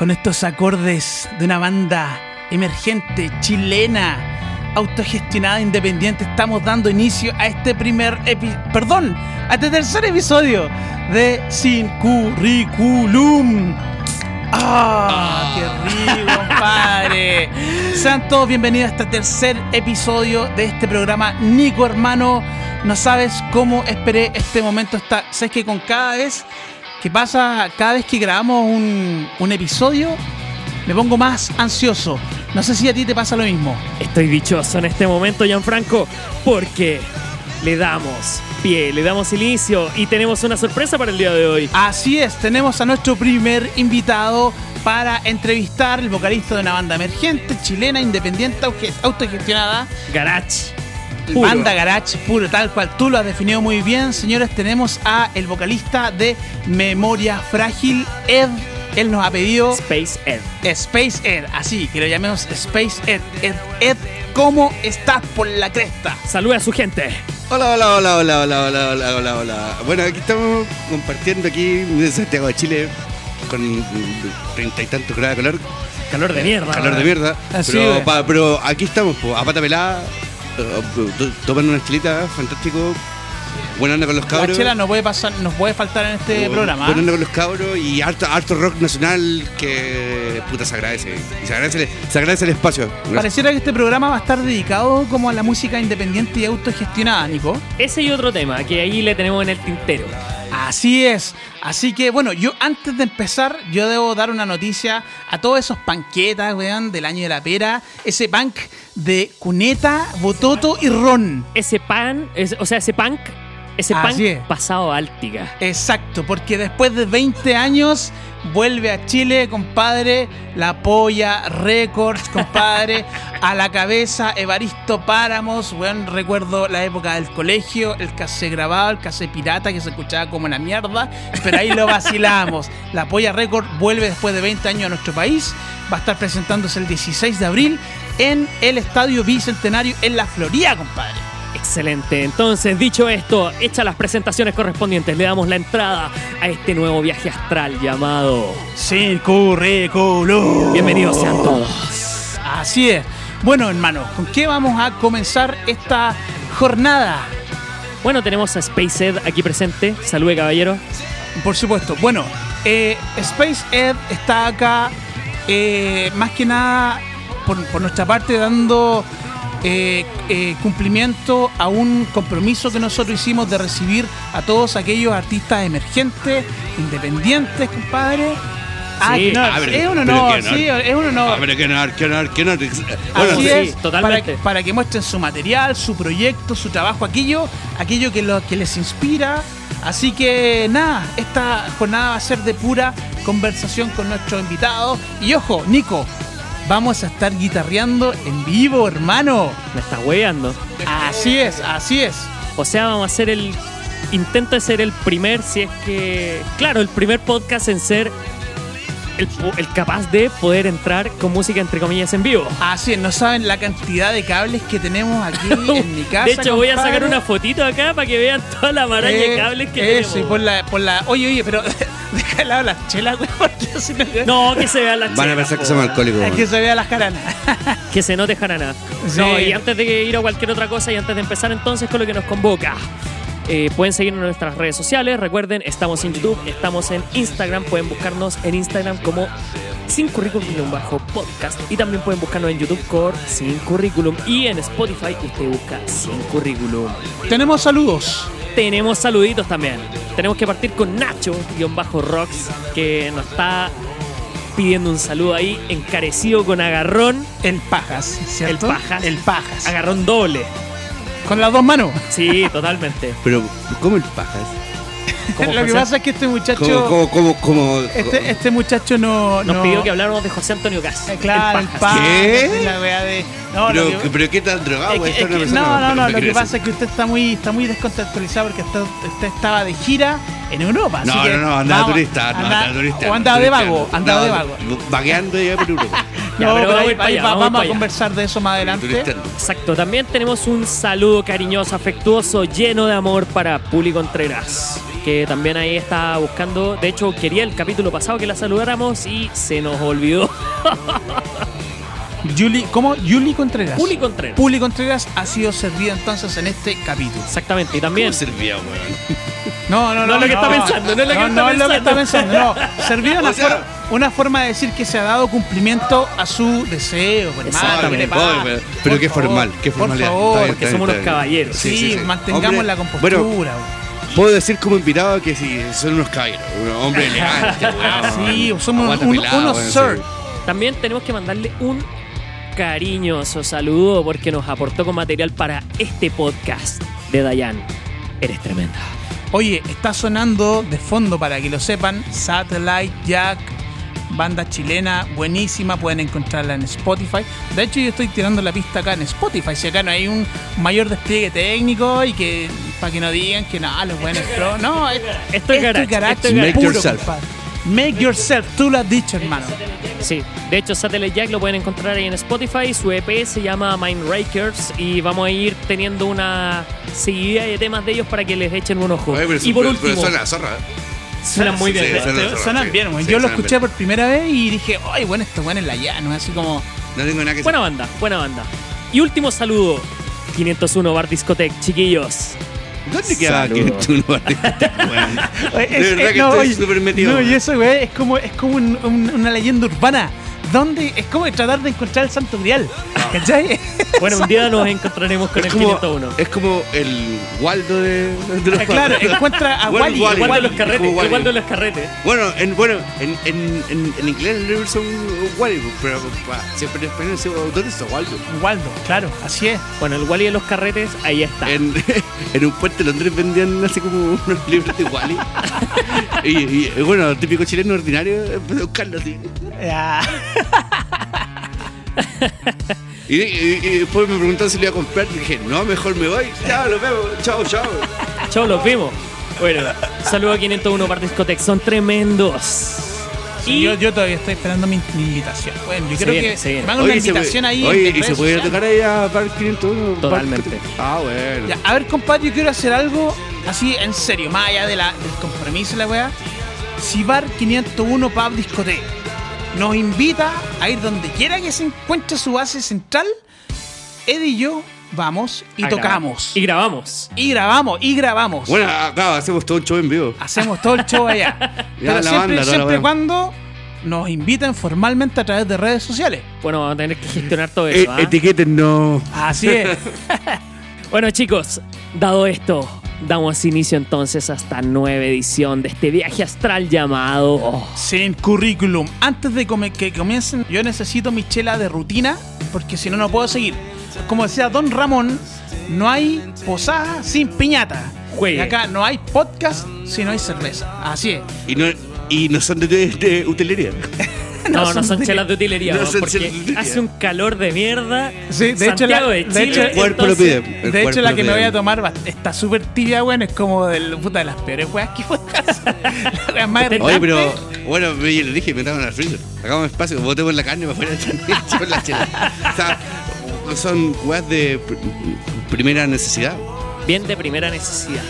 con estos acordes de una banda emergente, chilena, autogestionada, independiente, estamos dando inicio a este primer episodio, perdón, a este tercer episodio de Sin Curriculum. ¡Ah! ¡Qué rico, compadre! Sean todos bienvenidos a este tercer episodio de este programa. Nico, hermano, no sabes cómo esperé este momento. Está, sabes que con cada vez que pasa, cada vez que grabamos un, un episodio, me pongo más ansioso. No sé si a ti te pasa lo mismo. Estoy dichoso en este momento, Gianfranco, porque le damos pie, le damos inicio y tenemos una sorpresa para el día de hoy. Así es, tenemos a nuestro primer invitado para entrevistar el vocalista de una banda emergente, chilena, independiente, autogestionada. Garage. Puro. Banda Garage puro, tal cual tú lo has definido muy bien. Señores, tenemos a el vocalista de Memoria Frágil, Ed. Él nos ha pedido Space Ed. Space Ed, así que lo llamemos Space Ed. Ed, Ed, ¿cómo estás por la cresta? Saluda a su gente. Hola, hola, hola, hola, hola, hola, hola, hola, hola. Bueno, aquí estamos compartiendo aquí desde Santiago de Chile con treinta y tantos grados de calor, Calor de mierda. calor de mierda. Así pero, pa- pero aquí estamos, po, a pata pelada, eh, to- tomando una chilita, fantástico. Buena onda con los La cabros. chela no puede pasar, nos puede faltar en este programa. Buena ¿ah? onda con los cabros y harto, harto rock nacional que puta se agradece. Y se agradece, se agradece el espacio. Gracias. Pareciera que este programa va a estar dedicado como a la música independiente y autogestionada, Nico. Ese y otro tema que ahí le tenemos en el tintero. Así es. Así que, bueno, yo antes de empezar, yo debo dar una noticia a todos esos panquetas, weón, del año de la pera. Ese punk de cuneta, bototo y ron. Ese pan, es- o sea, ese punk, ese Así punk es. pasado a Áltica. Exacto, porque después de 20 años vuelve a Chile, compadre, la Polla Records, compadre, a la cabeza Evaristo Páramos, weón, recuerdo la época del colegio, el cassé grabado, el cassé pirata que se escuchaba como la mierda, pero ahí lo vacilamos. La Polla Records vuelve después de 20 años a nuestro país, va a estar presentándose el 16 de abril en el Estadio Bicentenario en la Florida, compadre. Excelente. Entonces, dicho esto, hecha las presentaciones correspondientes, le damos la entrada a este nuevo viaje astral llamado. Sin currículum. Bienvenidos sean todos. Así es. Bueno, hermano, ¿con qué vamos a comenzar esta jornada? Bueno, tenemos a Space Ed aquí presente. Salude, caballero. Por supuesto. Bueno, eh, Space Ed está acá eh, más que nada por, por nuestra parte dando eh, eh, cumplimiento a un compromiso que nosotros hicimos de recibir a todos aquellos artistas emergentes, independientes, compadre. Ah, Sí. que no, Ah, pero- es un honor, sí, es un honor. Ah, pero qué honor, qué honor, qué honor. Así Bueno, sí, es, totalmente. Para, para que muestren su material, su proyecto, su trabajo, aquello, aquello que, lo, que les inspira. Así que nada, esta jornada va a ser de pura conversación con nuestros invitados. Y ojo, Nico, vamos a estar guitarreando en vivo, hermano. Me estás hueveando. Así es, así es. O sea, vamos a hacer el. Intento de ser el primer, si es que. Claro, el primer podcast en ser el, capaz de poder entrar con música entre comillas en vivo. Así es, no saben la cantidad de cables que tenemos aquí en mi casa. de hecho, voy a sacar una fotito acá para que vean toda la maraña de Eh, cables que Eso, y tenemos. por la, por la. Oye, oye, pero deja de lado las chelas, güey, porque si no- No, que se vean las Van a chelas, pensar que somos alcohólicos. Es que se vea las caranas. Que se note jarana. Sí. No, y antes de ir a cualquier otra cosa y antes de empezar entonces con lo que nos convoca. Eh, pueden seguirnos en nuestras redes sociales. Recuerden, estamos en YouTube, estamos en Instagram. Pueden buscarnos en Instagram como Sin Currículum bajo podcast. Y también pueden buscarnos en YouTube por Sin Currículum. Y en Spotify usted busca Sin Currículum. Tenemos saludos. Tenemos saluditos también. Tenemos que partir con Nacho-Rocks, que nos está pidiendo un saludo ahí, encarecido con agarrón. El Pajas, ¿cierto? El Pajas. El Pajas. Agarrón doble. Con las dos manos. Sí, totalmente. Pero, ¿cómo el pajas? ¿Cómo, Lo que José? pasa es que este muchacho. ¿Cómo, cómo, cómo, cómo? Este, este muchacho no. Nos no- pidió que habláramos de José Antonio Gas. Eh, Claro, el Pajas. ¿Qué? La wea de. No, pero, que- pero qué tan drogado es que- es que- no, no, no. ¿Qué Lo que pasa es que usted está muy, está muy descontextualizado porque está- usted estaba de gira en Europa. así No, que no, no, andaba vamos, turista, no, anda- andaba turista. O andaba de vago, andaba de vago. Vagueando ya por Europa. Ya, No, pero pero vamos ahí, para ahí allá, va- vamos a conversar de eso más adelante. Exacto. También tenemos un saludo cariñoso, afectuoso, lleno de amor para Puli Contreras. que también ahí está buscando. De hecho, quería el capítulo pasado que la saludáramos y se nos olvidó. Yuli, ¿Cómo? Yuli Contreras. Juli Contreras. Puli Contreras ha sido servida entonces en este capítulo. Exactamente, y también. ¿Cómo servía, weón? No, no, no. No es lo que está pensando, no es lo que está es lo que está pensando. No, servido una, O sea- for- una forma de decir que se ha dado cumplimiento a su deseo. hermano, pero- pero Por qué favor, formal, qué Por formalidad. favor, Está bien, porque somos unos bien. caballeros. sí, mantengamos Hombre, la compostura. Bueno, puedo decir como invitado que sí, son unos caballeros. Un hombre elegante, weón. Sí, somos Aguanta un- pelado, unos weón, sir. sí. También tenemos que mandarle un cariñoso saludo porque nos aportó con material para este podcast de Dayan. Eres tremenda. Oye, está sonando de fondo para que lo sepan, Satellite Jack, banda chilena buenísima, pueden encontrarla en Spotify. De hecho, yo estoy tirando la pista acá en Spotify, si acá no hay un mayor despliegue técnico y que para que no digan que no, los buenos pro, no, es- Esto es garage, esto es garage. puro, Make yourself. compadre. Make yourself, tú lo has dicho, hermano. Sí, de hecho Satellite Jack lo pueden encontrar ahí en Spotify. Su EP se llama Mindrakers y vamos a ir teniendo una seguidilla de temas de ellos para que les echen un ojo. Oye, pero y por pero- último, pero suena la zorra. ¿eh? Suenan muy bien. Sí, suena- Suenan, suenan sí. bien, güey. Sí, Yo lo escuché bien. por primera vez y dije, ay, bueno, esto bueno en la llano, así como... No tengo nada que Buena banda, buena banda. Y último saludo. 501 Bar Discotech, chiquillos. ¿Dónde queda Saludos. 501 weón? Oye, De es- verdad es- que no, estoy súper metido. No, y eso, güey, es como, es como un- un- una leyenda urbana. ¿Dónde? Es como tratar de encontrar el santo grial. ¿Cachai? Bueno, un día nos encontraremos con Es el como, 501. es como el Waldo de, de los claro, encuentra a Bueno, Wally. Wally. El Waldo de los es carretes, el. Waldo de los carretes. Bueno, en, bueno, en, en, en, en inglés el libro son Wally, pero pa, siempre en español decimos, ¿dónde está Waldo? Waldo, claro, así es. Bueno, el Wally de los carretes, ahí está. En, en un puente de Londres vendían así como unos libros de Wally. y, y, bueno, típico chileno ordinario, buscarlo así. Ya. Y, y- y después me preguntaron si lo iba a comprar. Y dije, no, mejor me voy. Chao, lo vemos. Chao, chao. Chau, los vimos. Bueno, saludo a 501 Bar Discotech, son tremendos. Sí, Y yo, yo todavía estoy esperando mi, invitación. Bueno, yo creo viene, que hagan una invitación puede- ahí. Oye, ¿y se puede tocar ahí a Bar 501? Totalmente. Ah, bueno. Ya, a ver, compadre, yo quiero hacer algo así en serio, más allá de la, del compromiso la weá. Si Bar 501 Pub Discoteca nos invita a ir donde quiera que se encuentre su base central, Eddie y yo vamos y a grabar. tocamos. Y grabamos. Y grabamos, y grabamos. Bueno, acá hacemos todo un show en vivo. Hacemos todo el show allá. Pero la siempre, banda, la siempre cuando nos inviten formalmente a través de redes sociales. Bueno, vamos a tener que gestionar todo Eh, eso. ¿ah? etiqueten no. Así es. Bueno, chicos, dado esto, damos inicio entonces a esta nueva edición de este viaje astral llamado. oh, Sin currículum. Antes de come- que comiencen, yo necesito mi chela de rutina, porque si no, no puedo seguir. Como decía Don Ramón, no hay posada sin piñata. Juegue. Y acá no hay podcast si no hay cerveza. Así es. Y no, y no son de, de, de utilería. no, no son, chelas de utilería, no son porque chelas de utilería. hace un calor de mierda. Sí, de hecho, la, Santiago de de Chile, hecho, El cuerpo lo pide. El de hecho, cuerpo la lo que me pide. voy a tomar va- está súper tibia, bueno, es como del puta de las peores weas que fue. La wea más Oye, irritante. pero bueno, me- yo le dije, metamos en el freezer. Hagamos espacio, botemos la carne para afuera echamos la chela. O sea, son weas de pr- primera necesidad. Bien de primera necesidad.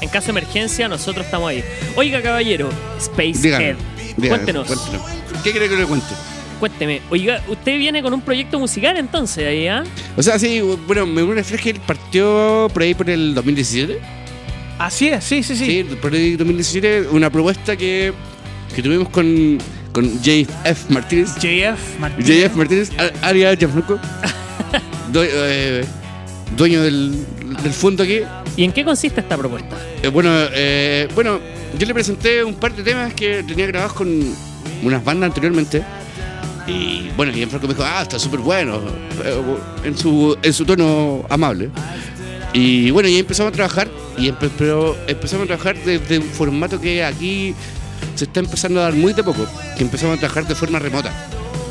En caso de emergencia, nosotros estamos ahí. Oiga, caballero, Spacehead, Cuéntenos, cuéntenos. ¿Qué quiere que le cuente? cuénteme. Oiga, usted viene con un proyecto musical entonces ahí, ¿ah? O sea, sí, bueno, me que él partió por ahí por el 2017. Así es, sí, sí, sí. Sí, por ahí 2017, una propuesta que, que tuvimos con, con JF Martínez. JF Martínez. JF Martínez, a- Aria Gianfranco, eh, dueño del, del fondo aquí. ¿Y en qué consiste esta propuesta? Eh, bueno, eh, bueno, yo le presenté un par de temas que tenía grabados con unas bandas anteriormente. Y bueno, Gianfranco me dijo, ah, está súper bueno, eh, en su, en su tono amable. Y bueno, y ahí empezamos a trabajar, y empe- pero empezamos a trabajar desde un formato que aquí se está empezando a dar muy de poco, que empezamos a trabajar de forma remota.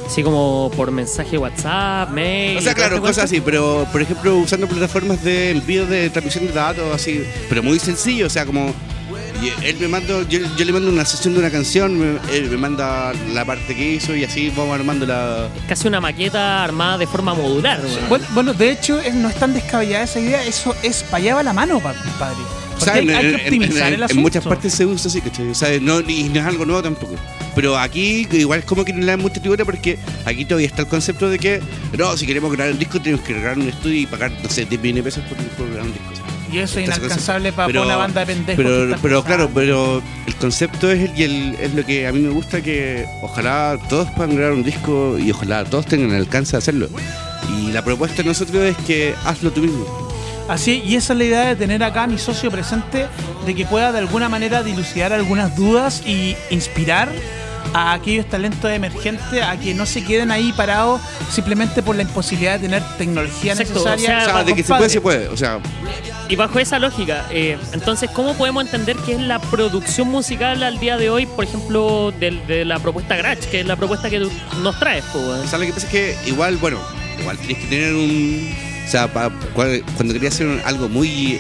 Así como por mensaje WhatsApp, mail. O sea, y claro, este cosas así, pero por ejemplo usando plataformas de envío de transmisión de datos, así, pero muy sencillo, o sea, como y él me manda, yo, yo le mando una sesión de una canción, me- él me manda la parte que hizo y así vamos armando la... Casi una maqueta armada de forma modular. weón. Bueno, bueno, de hecho, es- no es tan descabellada esa idea, eso es para allá va la mano, pa- compadre. Porque sea, hay, en, hay que optimizar en- el en asunto. muchas partes se usa así, ¿cachai? O sea, no, y no es algo nuevo tampoco. Pero aquí igual es como que no le dan mucha tribuna porque aquí todavía está el concepto de que, no, si queremos grabar un disco tenemos que grabar un estudio y pagar, no sé, 10 millones de pesos por, por grabar un disco. Y eso es inalcanzable para Pero- una banda de pendejos. Pero, claro, pero el concepto es, el, y el- es lo que a mí me gusta que ojalá todos puedan grabar un disco y ojalá todos tengan el alcance de hacerlo. Y la propuesta de nosotros es que hazlo tú mismo. Así, y esa es la idea de tener acá a mi socio presente, de que pueda de alguna manera dilucidar algunas dudas y inspirar a aquellos talentos emergentes a que no se queden ahí parados simplemente por la imposibilidad de tener tecnología Exacto, necesaria. o sea, O sea, para de que se puede, se puede. O sea, Y bajo esa lógica, eh, entonces, ¿cómo podemos entender qué es la producción musical al día de hoy, por ejemplo, del- de, la propuesta Gratch, que es la propuesta que nos traes? weón? O sea, lo que pasa es que igual, bueno, igual tienes que tener un. O sea, cuando querías hacer algo muy.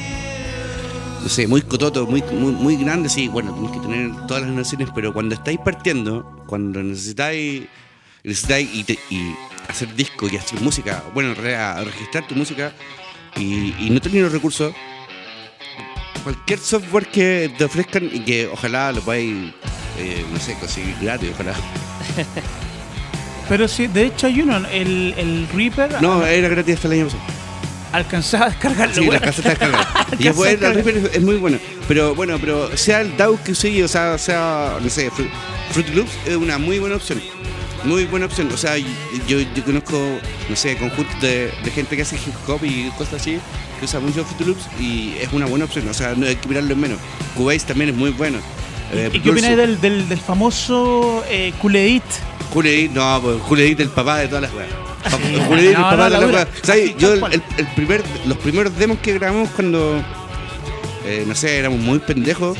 No sé, muy cototo, muy, muy, muy grande, sí, bueno, tienes que tener todas las nociones, pero cuando estáis partiendo, cuando necesitáis. necesitáis y, te- y hacer disco y hacer música, bueno, en realidad, registrar tu música y, y no tener los recursos, cualquier software que te ofrezcan y que ojalá lo podáis, eh, no sé, conseguir gratis, ojalá. Pero sí, de hecho hay uno, el, el Reaper, No, era gratis hasta el año pasado. alcanzaba a descargarlo. Sí, weón. la casa está descargada. y es bueno, la Reaper es, es muy buena. Pero bueno, pero sea el DAW que use, o sea, sea, no sé, Fru- Fruity Loops es una muy buena opción. Muy buena opción. O sea, yo, yo conozco, no sé, conjuntos de, de gente que hace hip hop y cosas así, que usa mucho Loops y es una buena opción. O sea, no hay que mirarlo en menos. Cubase también es muy bueno. Eh, ¿Y qué opináis del, del, del famoso eh, Kuledit? Juledit, no, pues Juledit el papá de todas las weas. Sí. Juledit el No, papá no, de las weas. ¿Sabes? Así, Yo, el, el primer, los primeros demos que grabamos cuando, eh, no sé, éramos muy pendejos,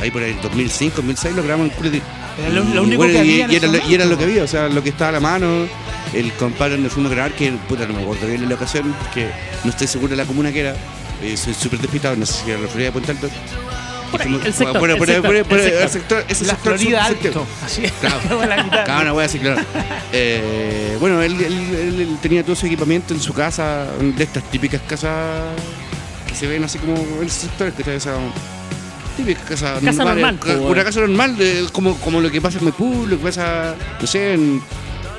ahí por el 2005, 2006, lo grabamos en. Era lo- Y, lo único bueno, que y- había en y era, lo- y era lo momento. que había, o sea, lo que estaba a la mano. El compadre donde fuimos a grabar, que puta, no me acuerdo bien en la ocasión, que no estoy seguro de la comuna que era. eh, soy súper despistado, no sé si era la Florida de Puente Alto. Por ahí, Fuimos- el sector, bueno, el por sector, por por el ese La sector Florida sur- sector. Alto. Así es. Claro. Wea así, claro. Eh, bueno, él, él- él- él tenía todo su equipamiento en su casa, de estas típicas casas que se ven así como en el sector, que esa típica casa, normal, po, una casa normal, de- como, como lo que pasa en Maipú, lo que pasa, no sé, en,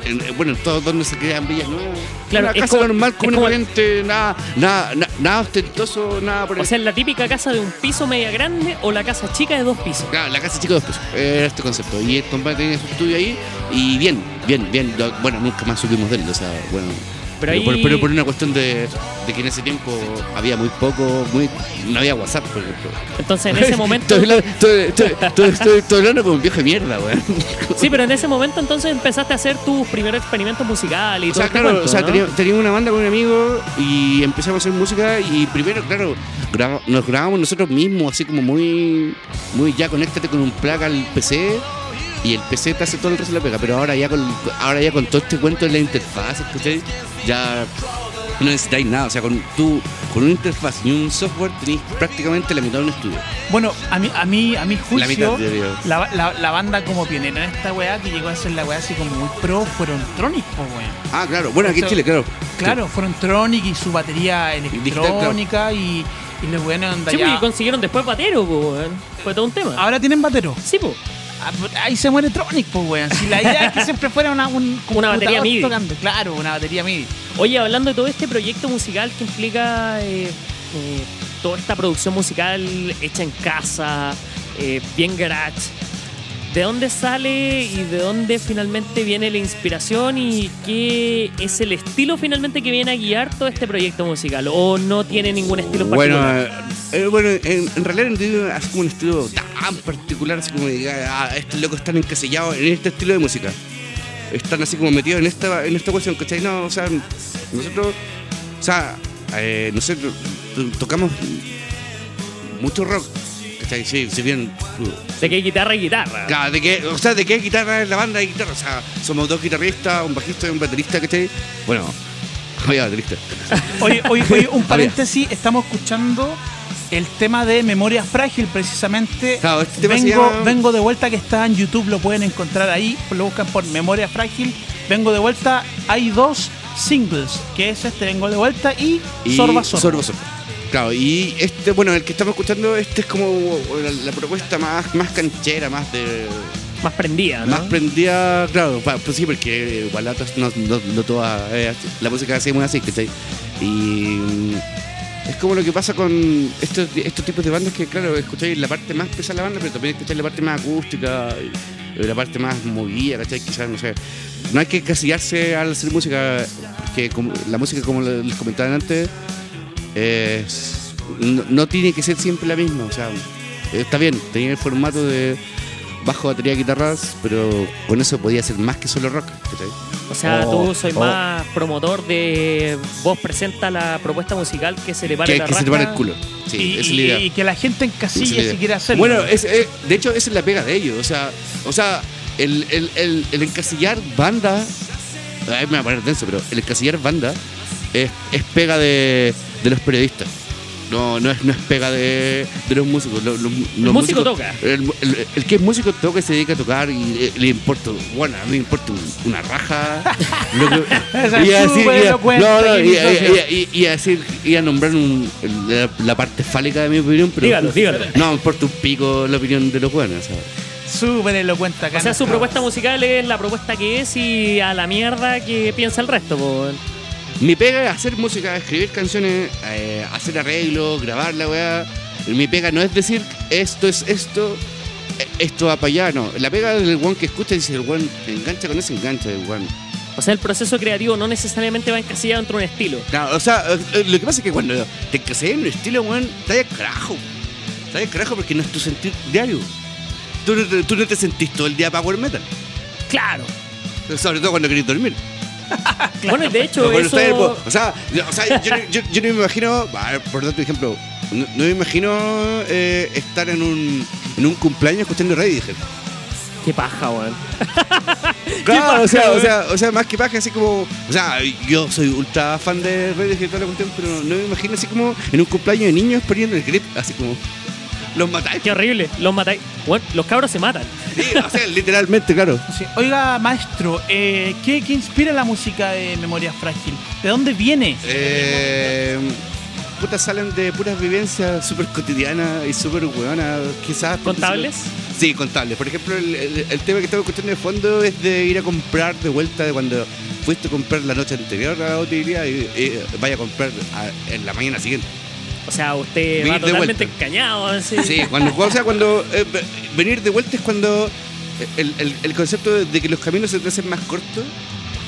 en- en- bueno, en todo donde se crean villas nuevas. Claro, una es casa como- normal, común y corriente, nada, nada, na- nada ostentoso, nada por el O sea, la típica casa de un piso media grande o la casa chica de dos pisos. Claro, la casa chica de dos pesos. Era este concepto. Y el compadre tenía su estudio ahí. Y bien, bien, bien. Bueno, nunca más supimos de él. O sea, bueno. Pero ahí- por, pero por una cuestión de, de que en ese tiempo había muy poco, muy, no había WhatsApp, por ejemplo. Entonces, en ese momento. Estoy hablando- como un viejo de mierda, weón. Sí, pero en ese momento entonces empezaste a hacer tus primeros experimentos musicales y O todo sea, este claro, cuento, o sea, ¿no? tenía, tenía una banda con un amigo y empezamos a hacer música y primero, claro, graba- nos grabamos nosotros mismos, así como muy, muy ya conéctate con un plug al PC y el PC te hace todo el resto de la pega, pero ahora ya con, ahora ya con todo este cuento de la interfaz, ¿cachai? Ya no necesitáis nada, o sea, con tú, con una interfaz y un software tenéis prácticamente la mitad de un estudio. Bueno, a mí, a mí, a mi La mitad, juicio, la, la, la banda como pionera en esta weá, que llegó a ser la weá así como muy pro, fueron Tronic, po, weón. Ah, claro, bueno, aquí en Chile, claro. Claro, fueron Tronic y su batería Digital, claro. electrónica y, y los weones andan Sí, ya- porque consiguieron después batero, weón. Fue todo un tema. Ahora tienen batero. Sí, po. Ah, pues, Ahí se muere Tronic, pues, weón. Si la idea es que siempre fuera una, un Una batería MIDI. tocando. Claro, una batería MIDI. Oye, hablando de todo este proyecto musical que implica eh, eh, toda esta producción musical hecha en casa, eh, bien garage, ¿de dónde sale y de dónde finalmente viene la inspiración y qué es el estilo finalmente que viene a guiar todo este proyecto musical? ¿O no tiene ningún estilo en Bueno, particular? eh, bueno en, en realidad no tiene así como un estilo tan particular, así como diga, ah, estos locos están encasillados en este estilo de música. Están así como metidos en esta, en esta cuestión, ¿cachai? No, o sea, nosotros, o sea, eh, nosotros to- tocamos mucho rock, ¿cachai? Sí, si bien, de qué guitarra y guitarra. claro, de que, o sea, de qué guitarra es la banda de guitarra, o sea, somos dos guitarristas, un bajista y un baterista, ¿cachai? Bueno, había baterista. Oye, oye, oye, un paréntesis. Estamos escuchando el tema de Memoria Frágil, precisamente. Claro, este tema vengo, llama- vengo de vuelta, que está en YouTube, lo pueden encontrar ahí. Lo buscan por Memoria Frágil. Vengo de vuelta. Hay dos singles, que es este, Vengo de vuelta y, Y Sorba Sorba. Sorba Sorba. Claro, y este, bueno, el que estamos escuchando, este es como la, la propuesta más, más canchera, más de. Más prendida, ¿no? Más prendida, claro, pues sí, porque igual no, no, no toda, eh, la música así es muy así, ¿cachai? Y mm, es como lo que pasa con estos, estos tipos de bandas que, claro, escucháis la parte más pesada de la banda, pero también escucháis la parte más acústica, y la parte más movida, ¿cachai? Quizás, no sé. No hay que casillarse al hacer música, que como- la música, como les comentaba antes, es- no, no tiene que ser siempre la misma, o sea, está bien, tenía el formato de bajo, batería, guitarras, pero con eso podía ser más que solo rock, ¿cachai? O sea, Oh, tú soy oh. más promotor de vos presenta la propuesta musical que se le pare Que, la que se raja. para el culo. Sí, y, esa es la idea. y que la gente Esa es la encasille idea. si quiere hacerlo. Bueno, es, es- de hecho, esa es la pega de ellos. O sea, o sea el, el, el, el encasillar banda. Ay, me va a poner denso, pero el encasillar banda es, es pega de, de los periodistas. No, no es, no es pega de, de los músicos. Los, los- los músico músicos- toca. El, el- el que es músico toca y se dedica a tocar y le importa, bueno, a mí me importa un- una raja. lo que- Esa y a decir, y a- decir, y a nombrar un- la, la parte fálica de mi opinión, pero Dígalo, dígalo. no me importa un pico la opinión de los buenos. o sea. Súper elocuente acá. O sea, su propuesta musical es la propuesta que es y a la mierda que piensa el resto, po. Mi pega es hacer música, escribir canciones, eh, hacer arreglos, grabar la weá. Mi pega no es decir esto es esto, eh, esto va para allá, no. La pega del one que escucha y si el one engancha con ese engancha del one. O sea, el proceso creativo no necesariamente va encasillado dentro de un estilo. Claro, o sea, eh, lo que pasa es que cuando te encasillas en un estilo, weón, está de carajo. Está de carajo porque no es tu sentir diario. Tú no, te, tú no te sentís todo el día power metal. Claro. Sobre todo cuando querés dormir. Bueno, y de hecho, eso... po- o sea, yo- o sea, yo, no- yo- yo no me imagino, por un ejemplo, no, no me imagino eh, estar en un, en un cumpleaños escuchando Radiohead. Qué paja, weón. Claro, o sea, paja, o sea, o sea, más que paja, así como, o sea, yo soy ultra fan de Radiohead y toda la cuestión, pero no me imagino así como en un cumpleaños de niños poniendo el grip, así como, los matáis. Qué horrible. Los matáis. Bueno, los cabros se matan. Sí, o sea, literalmente, claro. Sí. Oiga, maestro, eh, ¿qué, qué inspira la música de Memoria Frágil? ¿De dónde viene? Eh, puta, salen de puras vivencias súper cotidianas y súper hueonas, quizás. ¿Contables? Sí, contables. Por ejemplo, el, el- el tema que estamos escuchando de fondo es de ir a comprar de vuelta de cuando fuiste a comprar la noche anterior a la utilidad y, y vaya a comprar a- en la mañana siguiente. O sea, usted Venir va totalmente vuelta. encañado. Así. Sí, cuando, o sea, cuando eh, ve- venir de vuelta es cuando el, el- el concepto de, que los caminos se te hacen más cortos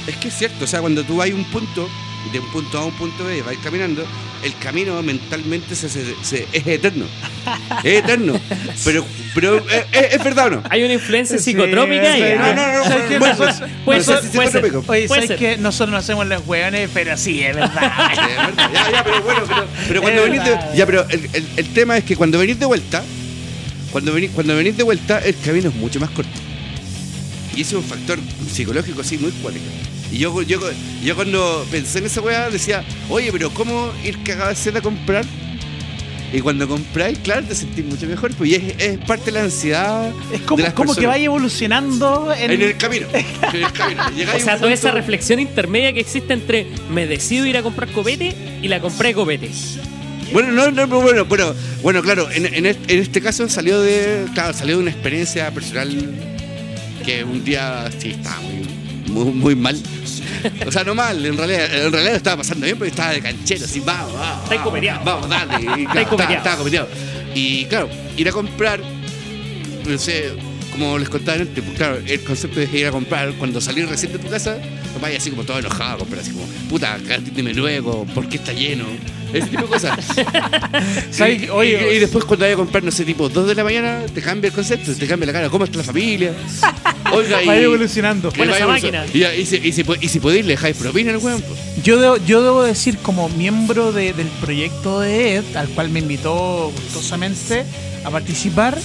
es que es cierto. O sea, cuando tú vas a un punto, de un punto A a un punto B, vas caminando, el camino mentalmente se, se- se- es eterno. Es eterno. Pero, pero eh, es, es verdad o no. Hay una influencia Sí, psicotrópica sí, ahí. no, no, no. Bueno, Nosotros- Puede no ser, puede ser. psicotrópico. Oye, Puede ¿sabes ser. que nosotros no hacemos los hueones? Pero sí, es verdad. Sí, es verdad. Ya, ya, pero bueno, pero, pero cuando Es venís de, ya, pero el, el- el tema es que cuando venís de vuelta, cuando venís, cuando venís de vuelta, el camino es mucho más corto. Y ese es un factor psicológico así muy cuático. Y yo, yo, yo cuando pensé en esa weá decía, oye, pero ¿cómo ir cagado de sed a comprar? Y cuando compráis, claro, te sentís mucho mejor, pues y es, es parte de la ansiedad. Es de como, las como que vaya evolucionando en, En el camino. En el camino. O sea, toda esa reflexión intermedia que existe entre me decido ir a comprar copete y la compré de copete. Bueno, no, no, pero bueno, bueno, bueno, claro, en, en este, en este caso salió de, claro, salió de una experiencia personal que un día sí estaba muy, muy, muy mal. O sea, no mal, en realidad, en realidad estaba pasando bien porque estaba de canchero, así, vamos, vamos. Está vamos, dale. Y, claro, copeteado. estaba, copeteado. Y claro, ir a comprar, no sé, como les contaba antes, pues, claro, el concepto de ir a comprar, cuando salís recién de tu casa, vayas así como todo enojado a comprar, así como, puta, dime luego, ¿por qué está lleno? Ese tipo de cosas. ¿Sabes? Y- Oye, y, y después cuando vaya a comprar, no sé, tipo 2 de la mañana, te cambia el concepto, te cambia la cara. ¿Cómo está la familia? Oiga, y... vaya evolucionando. vaya esa evolucionando. Y, y, si, y, si, y si podéis, le dejáis propina al weón. pues. Yo debo, yo debo decir, como miembro de- del proyecto de Ed, al cual me invitó gustosamente a participar,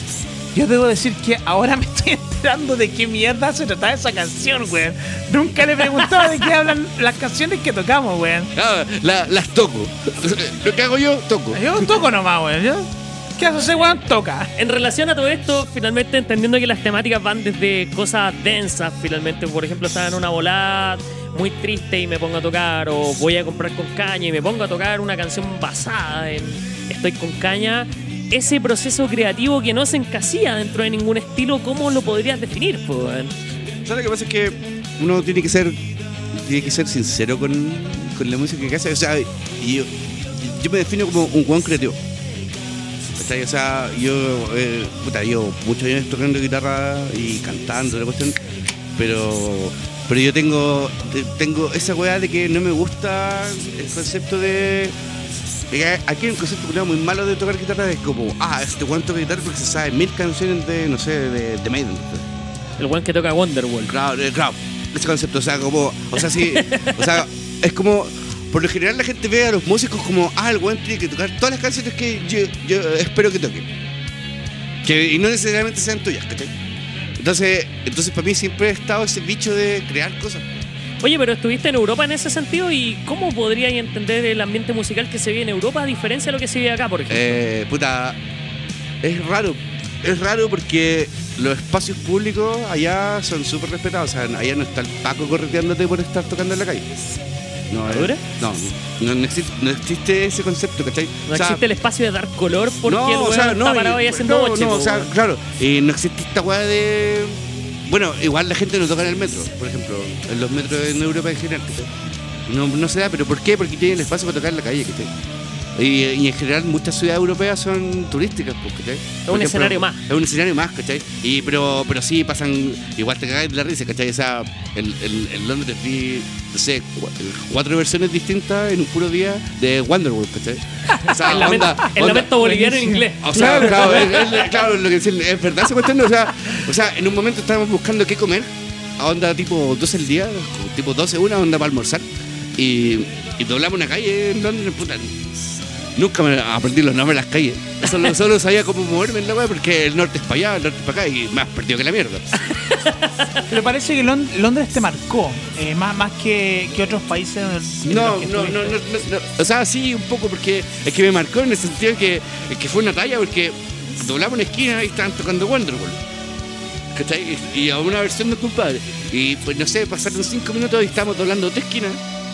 yo debo decir que ahora me estoy enterando de qué mierda se trataba esa canción, weón. Nunca le preguntaba de qué hablan las canciones que tocamos, weón. Ah, la- las toco. Lo que hago yo, toco. Yo toco nomás, weón. Yo, ¿Qué hace ese weón? Toca. En relación a todo esto, finalmente entendiendo que las temáticas van desde cosas densas, finalmente, por ejemplo, estaba en una volada, muy triste y me pongo a tocar, o voy a comprar con caña y me pongo a tocar una canción basada en Estoy con caña, ese proceso creativo que no se encasilla dentro de ningún estilo, ¿cómo lo podrías definir? ¿Sabes lo que pasa? Es que uno tiene que ser tiene que ser sincero con, con la música que hace. O sea, yo, yo me defino como un guan creativo. O sea, yo, eh, puta, muchos años tocando guitarra y cantando, la cuestión, pero, pero yo tengo, te- tengo esa weá de que no me gusta el concepto de. Aquí hay un concepto muy malo de tocar guitarra, es como, ah, este guan toca guitarra porque se sabe mil canciones de, no sé, de, de Maiden. El weón que toca Wonderwall. Claro, eh, claro, ese concepto, o sea, como, o sea, sí, o sea, es como, por lo general la gente ve a los músicos como, ah, el weón tiene que tocar todas las canciones que yo, yo espero que toque. Que, y no necesariamente sean tuyas, ¿cachai? Entonces, entonces para mí siempre ha estado ese bicho de crear cosas. Oye, pero estuviste en Europa en ese sentido y ¿cómo podrías entender el ambiente musical que se vive en Europa a diferencia de lo que se vive acá, por ejemplo? Eh, puta, es raro, es raro porque los espacios públicos allá son súper respetados, o sea, allá no está el Paco correteándote por estar tocando en la calle. No, eh, no, no, no existe, no existe ese concepto, ¿cachai? no O sea, existe el espacio de dar color porque el weón o sea, está y- parado ahí haciendo no, boche, no, o sea, claro, y no existe esta weá de. Bueno, igual la gente no toca en el metro, por ejemplo, en los metros en Europa en general. No, no se da, pero ¿por qué? Porque tienen espacio para tocar en la calle, ¿cachai? Y, y en general muchas ciudades europeas son turísticas, pues, ¿cachai? Es un escenario más. Es un escenario más, ¿cachai? Y, pero, pero sí pasan, igual te cagáis de la risa, ¿cachai? O sea, en, en- en Londres vi, no sé, cu- cuatro versiones distintas en un puro día de Wonderwall, ¿cachai? O sea, el, lamento, onda- el onda- lamento boliviano en inglés. o sea, claro, es, es- claro, lo que decían, es verdad esa cuestión. O sea, o sea, en un momento estábamos buscando qué comer, a onda tipo 12 el día, tipo 12 una onda para almorzar. Y, y doblamos una calle en Londres, puta. Nunca me aprendí los nombres de las calles. Solo, solo sabía cómo moverme en la web porque el norte es para allá, el norte es para acá y más perdido que la mierda. Pero parece que Lon- Londres te marcó, eh, más, más que, que otros países. en No, no, no, no, no, no. O sea, sí, un poco porque es que me marcó en el sentido de que, que fue una talla porque doblamos una esquina y estaban tocando Wonderwall. ¿Cachai? Y a una versión de compadre. Y pues no sé, pasaron cinco minutos y estábamos doblando otra esquina,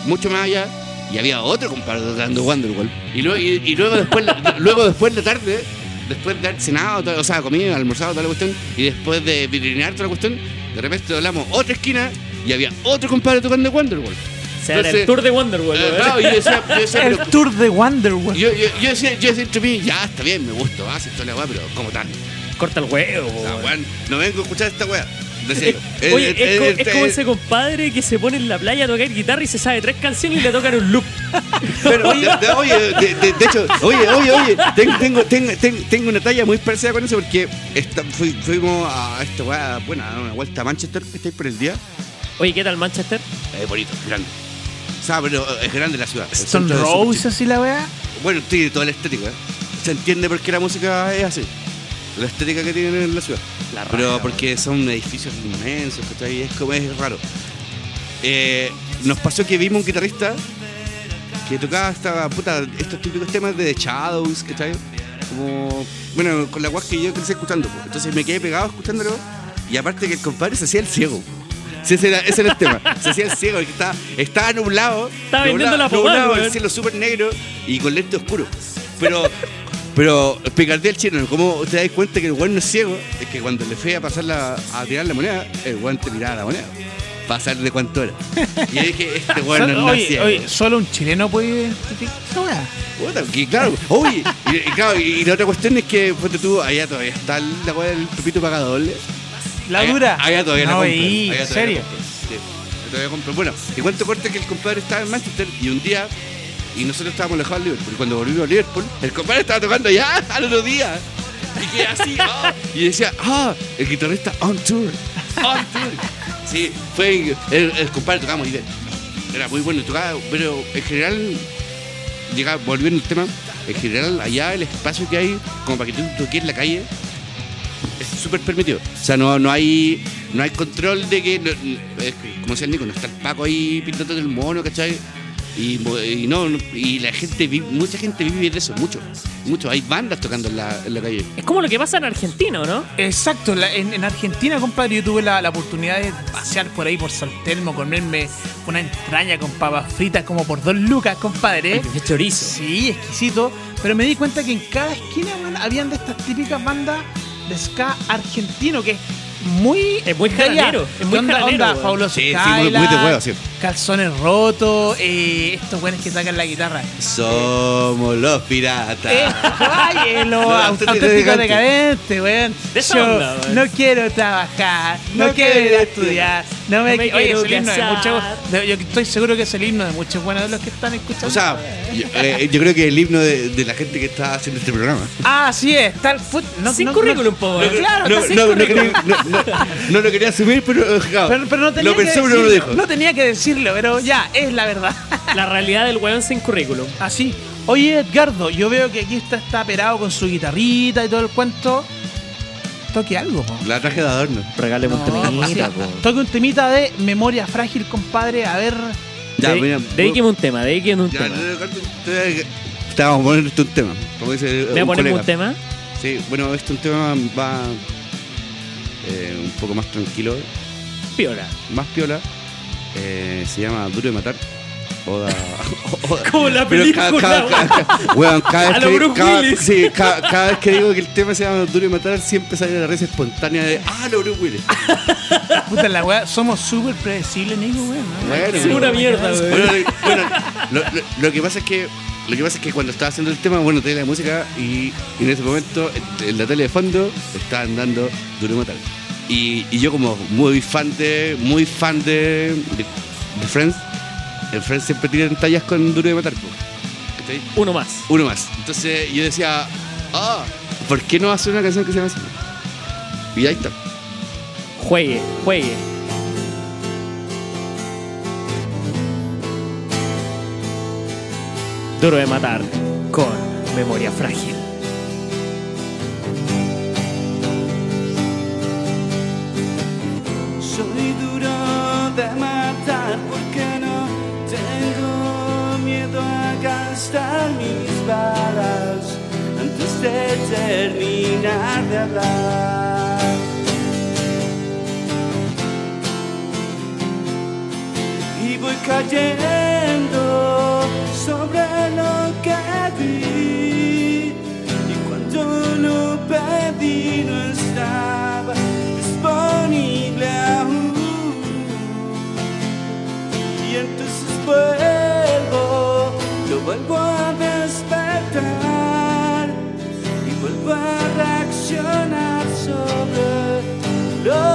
mucho más allá, y había otro compadre tocando Wonderwall. Y luego, y, y luego después luego después de la tarde, después de haber cenado, todo- o sea, comido, almorzado, toda la cuestión, y después de vitrinear toda la cuestión, de repente doblamos otra esquina y había otro compadre tocando Wonderwall. O sea, era el tour de Wonderwall. Eh, claro, yo decía, yo decía, El pero- tour de Wonderworld. yo, yo, yo decía, yo decía entre mí, ya está bien, me gusta, va, si toda la weá, pero como tal. Corta el huevo. O sea, no vengo a escuchar esta weá. Decía Es-. Eh, Oye, eh, es, como, eh, es como eh, ese compadre que se pone en la playa a tocar guitarra y se sabe tres canciones y le tocan un loop. Pero, de- de- oye, de, de- de hecho, oye, oye, oye, tengo, tengo, tengo, tengo- tengo una talla muy parecida con eso porque esta- fui- fuimos a esta weá, bueno, a dar una vuelta a Manchester, que estáis por el día. Oye, ¿qué tal Manchester? Es bonito, grande. O sea, pero eh, es grande la ciudad. El Stone centro es súper Rose, así la wea. Bueno, tiene toda la estética. ¿eh? Se entiende por qué la música es así. La estética que tienen en la ciudad. La Pero porque son edificios inmensos, ¿cachai? Es como es raro. Eh, nos pasó que vimos un guitarrista que tocaba esta, puta, estos típicos temas de The Shadows, ¿cachai? Como, bueno, con la guas que yo crecí escuchando. pues. Entonces me quedé pegado escuchándolo. Y aparte que el compadre se hacía el ciego. Sí, ese, era, ese era el tema. Se hacía el ciego, porque estaba, estaba nublado. Estaba vendiendo la nublado, pomada, nublado, el cielo súper negro y con lente oscuro. Pero, pero picardía el chino, ¿cómo te das cuenta que el weón no es ciego? Es que cuando le fue a pasar la, a tirar la moneda, el weón te miraba la moneda. Para saber de cuánto era. Y yo dije, este weón no es oye, ciego. oye, solo un chileno puede. Puta, que claro, oye, y, y claro, y, y la otra cuestión es que, ponte tú, allá todavía está la weá del pepito paga doble. La Allá- dura. Allá todavía la no, compran. veí, allá en serio. la compran, sí, allá todavía compran. Bueno, y cuento corto que el compadre estaba en Manchester y un día, y nosotros estábamos alejados de Liverpool, y cuando volvimos a Liverpool, el compadre estaba tocando ya al otro día. Y que así, ah, y decía, ah, el guitarrista on tour, on tour. Sí, fue el, el compadre tocamos y era muy bueno, tocaba, pero en general, llega, volviendo al tema, en general allá el espacio que hay, como para que tú toques en la calle, es súper permitido. O sea, no, no hay no hay control de que, no- es como decía el Nico, no está el Paco ahí pintando el mono, ¿cachai? Y, no, y la gente vive, mucha gente vive de eso, mucho, mucho. Hay bandas tocando en la, en la calle. Es como lo que pasa en Argentina, ¿o ¿no? Exacto, la- en, en Argentina, compadre, yo tuve la, la oportunidad de pasear por ahí por San Telmo, comerme una entraña con papas fritas como por dos lucas, compadre. De chorizo. Sí, exquisito. Pero me di cuenta que en cada esquina habían de estas típicas bandas de ska argentino que es muy. Es muy jaranero, es muy onda, jaranero, onda. Fabuloso Sí, sí, muy- muy de huevo, sí. Calzones rotos, eh, estos buenos que sacan la guitarra. Somos los piratas. Eh, ay, lo No, auténtico decadente, weón. De esa Yo onda, no quiero trabajar, no, No quiero ir a quiero estudiar, no me, no me Oye, es el himno de muchos. de- Yo estoy seguro que es el himno de muchos buenos de los que están escuchando. O sea, yo, eh, yo creo que el himno de, de la gente que está haciendo este programa. ah, así es, tal foot. No, Sin no- currículum, no- po, no, weón. claro, No, está sin currículum. no, no- no lo quería asumir, pero, claro, Pero, pero no tenía lo pensó, que pero no lo decirlo, dijo. no tenía que decirlo, pero ya, es la verdad. La realidad del weón sin currículum. Así. Oye, Edgardo, yo veo que aquí está, está perado con su guitarrita y todo el cuento. Toque algo, po. La traje de adorno. Regáleme un temita, po. Toque un temita de memoria frágil, compadre. A ver. Ya, De- mira, Dedíqueme un tema, dedíqueme un ya, tema. no, no, corto, te- te vamos a poner esto un tema. Como dice ¿Me voy a un tema? Sí, bueno, este un tema va eh, un poco más tranquilo, Piola. más piola. Eh, se llama Duro de Matar. Oda. Oda- Como la Pero película, cada- cada- cada- weón, cada vez A lo que- Bruce cada- Willis. sí, cada, cada vez que digo que el tema se llama Duro de Matar, siempre sale la risa espontánea de Ah, lo Bruce Willis. Puta la weá, somos súper predecibles, Nico, weón. ¿no? Bueno, Es una mierda, weón. Bueno, lo, bueno, lo, lo- lo que pasa es que lo que pasa es que cuando estaba haciendo el tema, bueno, tenía la música y, y en ese momento en, en la tele de fondo estaban dando Duro de Matar. Y, y yo como muy fan de muy fan de, de, de Friends, en Friends siempre tiran tallas con Duro de Matar. ¿Cachai? Uno más. Uno más. Entonces yo decía, ah, ¿por qué no hacer una canción que se llama así? Y ahí está. Juegue, juegue. Duro de matar con memoria frágil. Soy duro de matar porque mis balas antes de terminar de hablar. Y voy cayendo sobre lo que vi y cuando lo pedí no estaba disponible aún y entonces lo vuelvo a despertar y vuelvo a reaccionar sobre lo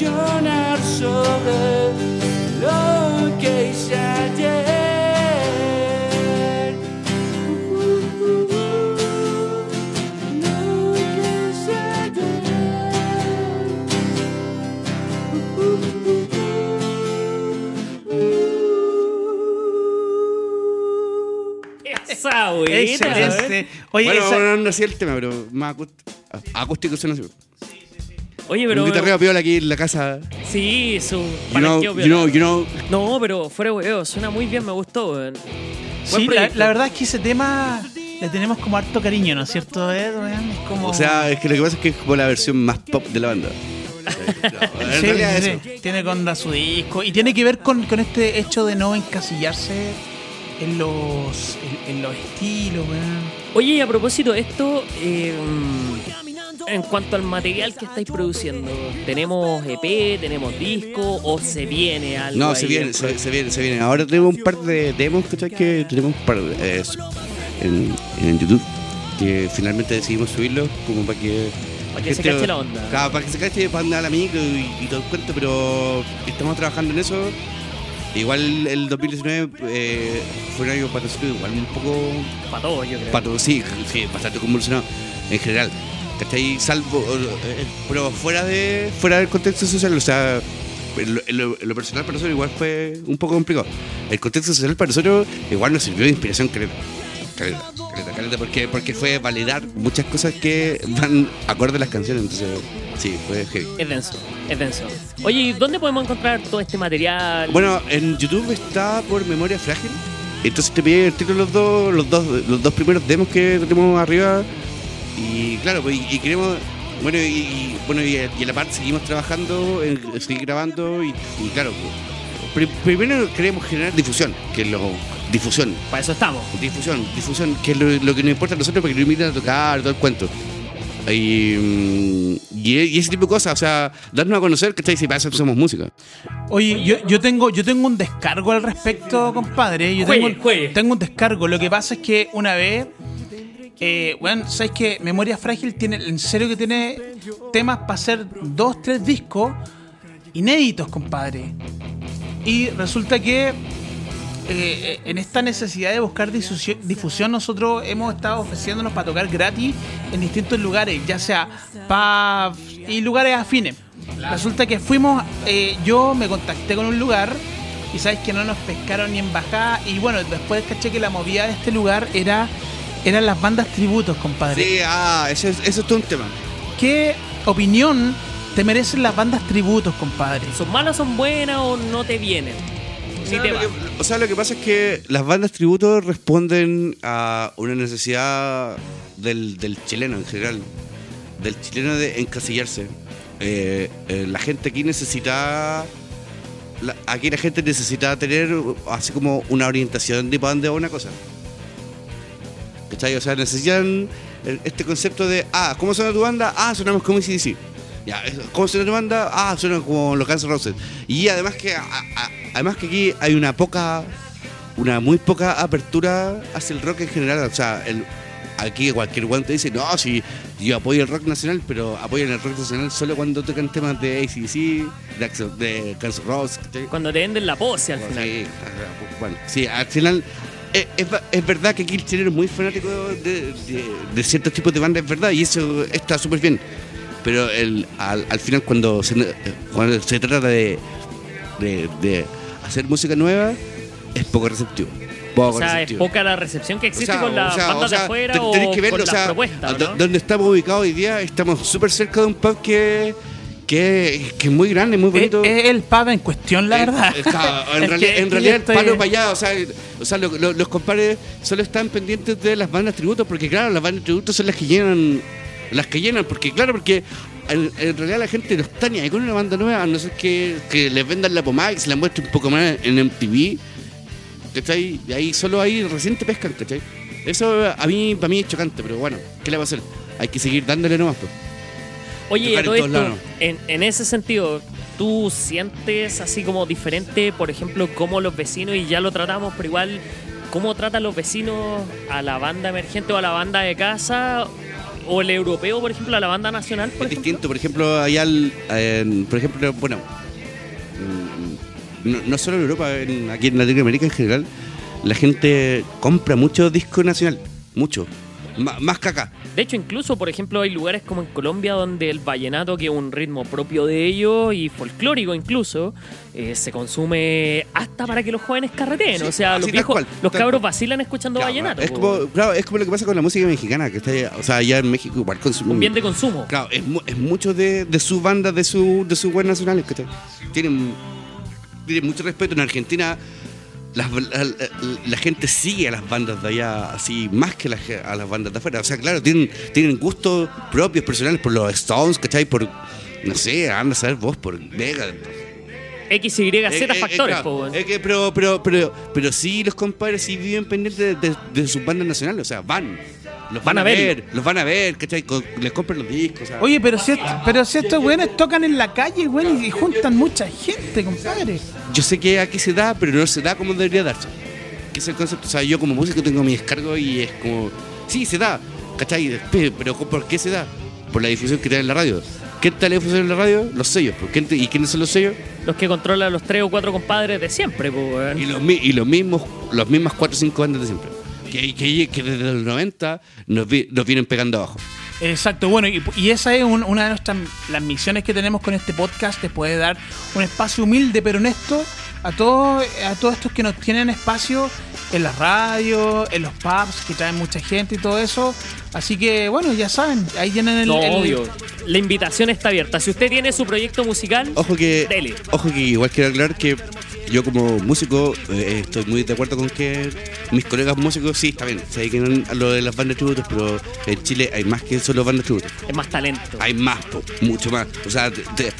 reaccionar sobre lo que hice ayer. Lo que hice ayer. Esa Excelente. Oye, bueno, esa- no, no así el tema, pero más acúst- acústico suena así. Oye, Pero, un guitarreo piola aquí en la casa. Sí, su. You know, you know, viola. you know. No, pero fuera huevo, suena muy bien, me gustó, weón. sí, la, verdad es que ese tema le tenemos como harto cariño, ¿no es cierto, Ed? weón? Es como... O sea, es que lo que pasa es que es como la versión más pop de la banda. Sí, sí. Tiene que onda su disco. Y tiene que ver con, con este hecho de no encasillarse en los, en, en los estilos, weón. Oye, y a propósito, esto, eh, en cuanto al material que estáis produciendo, ¿tenemos EP, tenemos disco o se viene algo? No, se viene, se, se viene, se viene. Ahora tenemos un par de demos, ¿cachai? Que tenemos un par de, eh, en, en YouTube. Que finalmente decidimos subirlo como para que... Para que se cache la onda. Claro, para que se cache, para andar al amigo y, y todo el cuento, pero estamos trabajando en eso. Igual el 2019 eh, fue un año para nosotros igual un poco Para todos, yo creo. pato, sí, sí, bastante convulsionado en general. ¿Cachai? Salvo, eh, pero fuera de fuera del contexto social, o sea, lo, personal para nosotros igual fue un poco complicado. El contexto social para nosotros igual nos sirvió de inspiración, caleta. Caleta, caleta, caleta, porque, porque fue validar muchas cosas que van acorde a las canciones, entonces sí, fue heavy. Es denso, es denso. Oye, ¿y dónde podemos encontrar todo este material? Bueno, en YouTube está por Memoria Frágil. Entonces te pide el título los dos, los dos, los dos primeros demos que tenemos arriba. Y claro, pues, y, y queremos. Bueno, y, y- bueno, y, y a la parte seguimos trabajando, en, seguir grabando y, y claro, pri- primero queremos generar difusión, que es lo difusión, Para eso estamos. difusión, difusión, que es lo, lo que nos importa a nosotros porque nos invitan a tocar, todo el cuento. Y, mm, y, y ese tipo de cosas, o sea, darnos a conocer que estáis si para eso somos música. Oye, yo, yo tengo yo tengo un descargo al respecto, compadre. Yo Juegue, tengo, juegue. tengo un descargo. Lo que pasa es que una vez, eh, bueno, sabes que Memoria Frágil tiene, en serio que tiene temas para hacer dos, tres discos inéditos, compadre. Y resulta que eh, en esta necesidad de buscar difusión, nosotros hemos estado ofreciéndonos para tocar gratis en distintos lugares, ya sea pubs y lugares afines. Resulta que fuimos, eh, yo me contacté con un lugar y sabes que no nos pescaron ni en bajada y bueno, después caché que la movida de este lugar era eran las bandas tributos, compadre. Sí, ah, eso es, eso es todo un tema. ¿Qué opinión te merecen las bandas tributos, compadre? ¿Son malas, son buenas o no te vienen? O sea, te lo va. que, o sea, lo que pasa es que las bandas tributo responden a una necesidad del, del chileno en general, del chileno de encasillarse. Eh, eh, la gente aquí necesita, la- aquí la gente necesita tener así como una orientación de para dónde va una cosa. ¿Cachai? O sea, necesitan este concepto de, ah, ¿cómo suena tu banda? Ah, sonamos como ACDC. Ya, ¿cómo suena tu banda? Ah, suena como los Guns N' Roses. Y además que, a- a- además que aquí hay una poca, una muy poca apertura hacia el rock en general. O sea, el, aquí cualquier guante dice, no, si yo apoyo el rock nacional, pero apoyan el rock nacional solo cuando tocan temas de ACDC, de, Axl- de Guns N' Roses. Cuando te venden la pose al final. Sí, bueno, sí, al final eh, es, es verdad que aquí el chileno es muy fanático de, de- de ciertos tipos de bandas, es verdad, y eso está súper bien. Pero el, al, al final cuando se, eh, cuando se trata de, de, de hacer música nueva, es poco receptivo. Poco O sea, es receptivo. poca la recepción que O existe sea, con las o sea, bandas o sea, de afuera o que verlo, con o las sea, propuestas, ¿no? Donde estamos ubicados hoy día, estamos súper cerca de un pub que, que, que es muy grande, muy bonito. es el pub en cuestión, la Eh, verdad. en Es realidad, que en realidad el estoy- palo para allá, o sea, o sea lo- lo- los compadres solo están pendientes de las bandas tributos, porque claro, las bandas tributos son las que llenan, las que llenan, porque claro, porque en, en realidad la gente no está ni ahí con una banda nueva, a no ser que, que les vendan la pomada y se la muestren un poco más en MTV, ¿cachai? Y ahí solo ahí recién te pescan, ¿cachai? Eso a mí, para mí es chocante, pero bueno, ¿qué le va a hacer? Hay que seguir dándole nomás, pues. Oye, todo esto, en, en ese sentido, ¿tú sientes así como diferente, por ejemplo, cómo los vecinos, y ya lo tratamos, pero igual, cómo tratan los vecinos a la banda emergente o a la banda de casa? O el europeo, por ejemplo, a la banda nacional, por es ejemplo? distinto, por ejemplo, allá, el- por ejemplo, bueno, mm, no, no solo en Europa, en- aquí en Latinoamérica en general, la gente compra mucho disco nacional, mucho, más que acá. De hecho, incluso, por ejemplo, hay lugares como en Colombia donde el vallenato, que es un ritmo propio de ellos y folclórico incluso, eh, se consume hasta para que los jóvenes carreteen. Sí, o sea, los viejos, cual, los cabros cual. vacilan escuchando Claro, vallenato. es como, claro, es como lo que pasa con la música mexicana, que está allá, o sea, allá en México igual consumen. un bien de consumo. Claro, es, es mucho de, de sus bandas, de su de sus buenas nacionales, ¿cachai? Tienen, tienen mucho respeto. En Argentina las- la, la- la gente sigue a las bandas de allá así más que a las bandas de afuera. O sea, claro, tienen, tienen gustos propios, personales por los Stones, ¿cachai? Por, no sé, anda a saber vos por Vega. X, Y, Z Eh, eh, factores, claro, weón. es que, pero, pero, pero, pero sí, los compadres sí viven pendientes de, de- de sus bandas nacionales. O sea, van. Los van, Van a ver, los van a ver, ¿cachai? Con- les compran los discos. o sea. Oye, pero si, est- pero si estos weones tocan en la calle, weón, y juntan mucha gente, compadre. Yo sé que aquí se da, pero no se da como debería darse. Que es el concepto. O sea, yo como músico tengo mi descargo y es como. Sí, se da, ¿cachai? Pe- Pero ¿por qué se da? Por la difusión que tiene en la radio. ¿Quién está la difusión en la radio? Los sellos. ¿Por quién te- ¿Y quiénes son los sellos? Los que controlan los tres o cuatro compadres de siempre, weón. Y los, y los mismos, los mismas 4 o 5 bandas de siempre. Que, que, que desde los 90 nos, vi- nos vienen pegando abajo. Exacto, bueno, y, esa es un- una de nuestras las misiones que tenemos con este podcast, es poder dar un espacio humilde pero honesto a todos a todos estos que nos tienen espacio en las radios, en los pubs, que traen mucha gente y todo eso. Así que, bueno, ya saben, ahí tienen el... No, el- obvio. La invitación está abierta. Si usted tiene su proyecto musical, Ojo que, Dele. ojo que igual quiero aclarar que yo como músico eh, estoy muy de acuerdo con que mis colegas músicos sí, está bien, se dediquen a lo de las bandas tributos, pero en Chile hay más que solo bandas tributos. es más talento. Hay más, po, mucho más. O sea, te, te,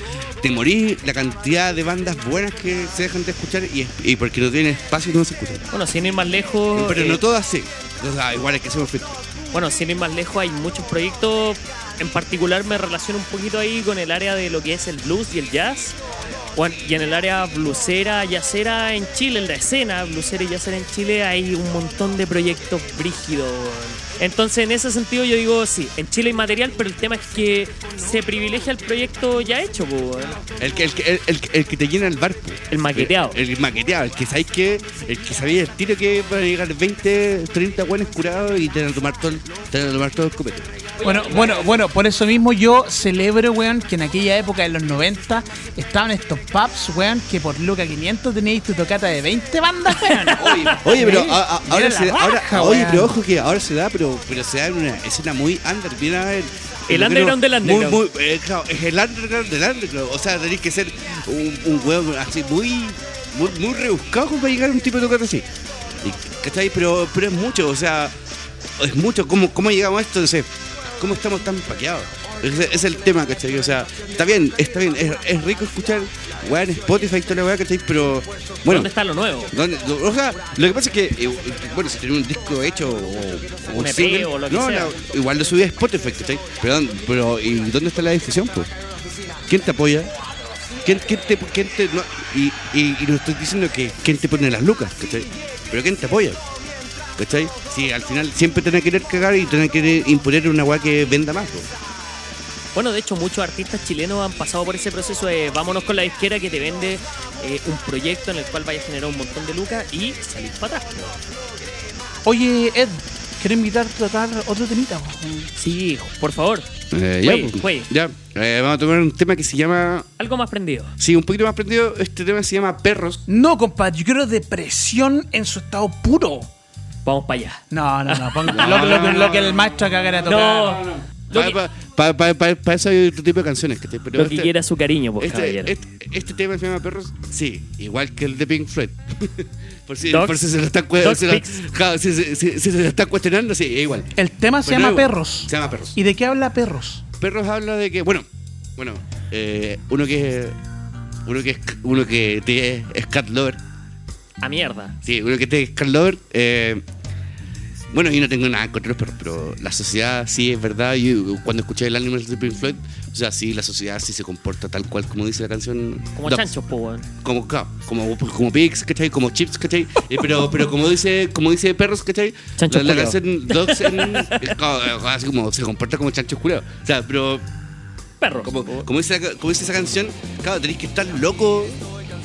te morís la cantidad de bandas buenas que se dejan de escuchar y, y porque no tienen espacio no se escuchan. Bueno, sin ir más lejos. Pero eh, no todas sí. O sea, igual es que fit. Bueno, sin ir más lejos, hay muchos proyectos. En particular me relaciono un poquito ahí con el área de lo que es el blues y el jazz. Bueno, y en el área blusera, jazzera en Chile, en la escena blusera y jazzera en Chile, hay un montón de proyectos brígidos. Entonces, en ese sentido, yo digo, sí, en Chile hay material, pero el tema es que se privilegia el proyecto ya hecho, po. El que, el, que- el, el, el que te llena el barco. El maqueteado. El, maqueteado, el que sabéis que, el que sabía el tiro que van a llegar 20, 30 buenos curados y te van a tomar todo el, te van a tomar todo el copete. Bueno, bueno, bueno, por eso mismo yo celebro, weón, que en aquella época de los 90 estaban estos pubs, weón, que por Luca 500 teníais tu tocata de 20 bandas, weón. Oye, pero a- a- ahora se ahora, raja, oye, pero ojo que ahora se da, pero, pero se da en una escena muy under, viene a ver. El Yo underground creo del underground. muy- eh, claro, es el underground del underground. O sea, tenéis que ser un, un weón así muy, muy, muy rebuscado para llegar a un tipo de tocata así. Y, ¿Cachai? Pero, pero es mucho, o sea, es mucho. ¿Cómo, cómo llegamos a esto? No sé, ¿cómo estamos tan paqueados? Ese es el tema, ¿cachai? O sea, está bien, está bien, es, es rico escuchar weón Spotify y toda la weá, ¿cachai? Pero, bueno, ¿Dónde está lo nuevo? ¿Dónde? O sea, lo que pasa es que, eh, bueno, si tenés un disco hecho o, o Un single, o lo que no, sea. no, igual lo subí a Spotify, ¿cachai? Pero, ¿dónde- pero ¿y dónde está la difusión, pues? ¿Quién te apoya? ¿Quién, quién te, quién te- no, y, y, y no estoy diciendo que quién te pone las lucas, ¿cachai? Pero ¿quién te apoya? ¿Cachai? Si al final siempre tenés que querer cagar y tenés que imponer una weá que venda más. Bueno, de hecho, muchos artistas chilenos han pasado por ese proceso de vámonos con la disquera que te vende eh, un proyecto en el cual vaya a generar un montón de lucas y salir para atrás. Oye, Ed, quiero invitarte a tocar otro temita. Sí, por favor, Eh, ya, ya. Eh, vamos a tomar un tema que se llama, algo más prendido. sí, un poquito más prendido, este tema se llama Perros. No, compadre, yo quiero depresión en su estado puro. Vamos para allá. No, no, no, lo, lo que- lo que el maestro acá quiera tocar. Que, Para pa, pa, pa eso hay otro tipo de canciones. ¿cachai? Pero lo que quiera su cariño, pues, este, caballero. este, este tema se llama Perros, sí, igual que el de Pink Floyd. por, si, Dogs- por si se lo están, lo- si, si- si- si se lo están cuestionando, sí, es igual. El tema se Pero llama no, Perros. Se llama Perros. ¿Y de qué habla Perros? Perros habla de que, bueno, bueno, eh, uno que uno que es uno que te- es cat lover, A mierda. sí, uno que te es cat lover, eh, bueno, yo no tengo nada contra los perros, pero la sociedad sí es verdad. Yo cuando escuché el Animals de Pink Floyd, o sea, sí, la sociedad sí se comporta tal cual como dice la canción. Como chanchos, po, weón. Como, como, como pigs, ¿cachai? Como chips, ¿cachai? Eh, pero, pero como dice, como dice perros, ¿cachai? Chanchos la, canción Dogs en, así como se comporta como chanchos culeados. O sea, pero Perro. como, como, dice, como dice esa canción, claro, tenéis que estar loco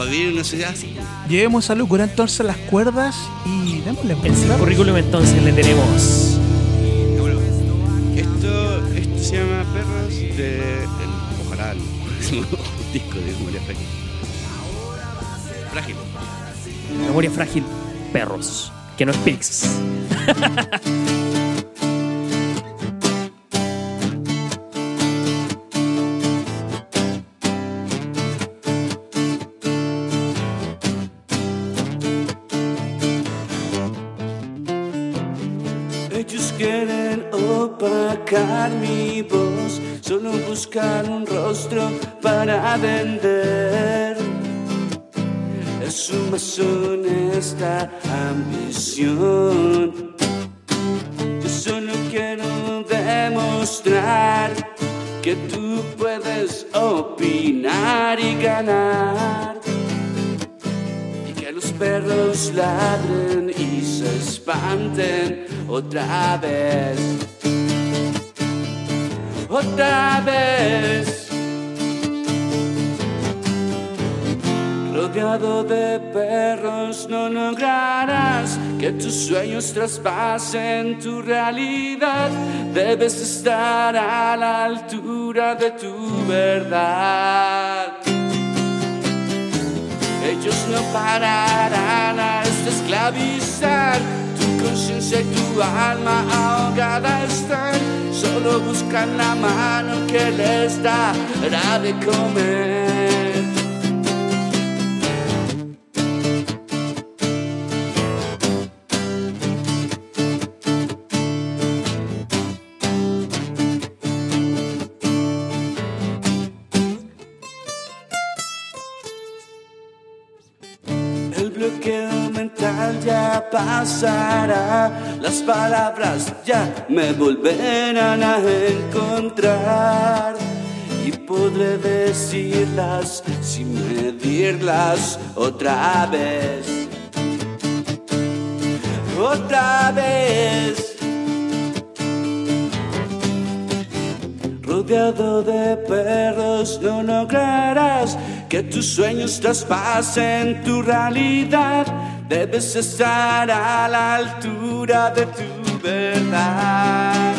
para vivir en una sociedad así. Llevemos a Lucura entonces las cuerdas y démosle. En su currículum entonces le tenemos esto, esto se llama Perros de. el- ojalá el próximo disco de María Frágil. Frágil. Memoria Frágil Perros. Que no es Pix. mi voz, solo buscar un rostro para vender. Es su más honesta ambición. Yo solo quiero demostrar que tú puedes opinar y ganar. Y que los perros ladren y se espanten otra vez. Otra vez. Rodeado de perros no lograrás que tus sueños traspasen tu realidad. Debes estar a la altura de tu verdad. Ellos no pararán hasta esclavizar tu y tu alma ahogada están. Solo buscan la mano que les dará de comer. El bloqueo mental las palabras ya me volverán a encontrar y podré decirlas sin medirlas otra vez. Otra vez. Rodeado de perros no lograrás que tus sueños traspasen tu realidad. Debes estar a la altura de tu verdad.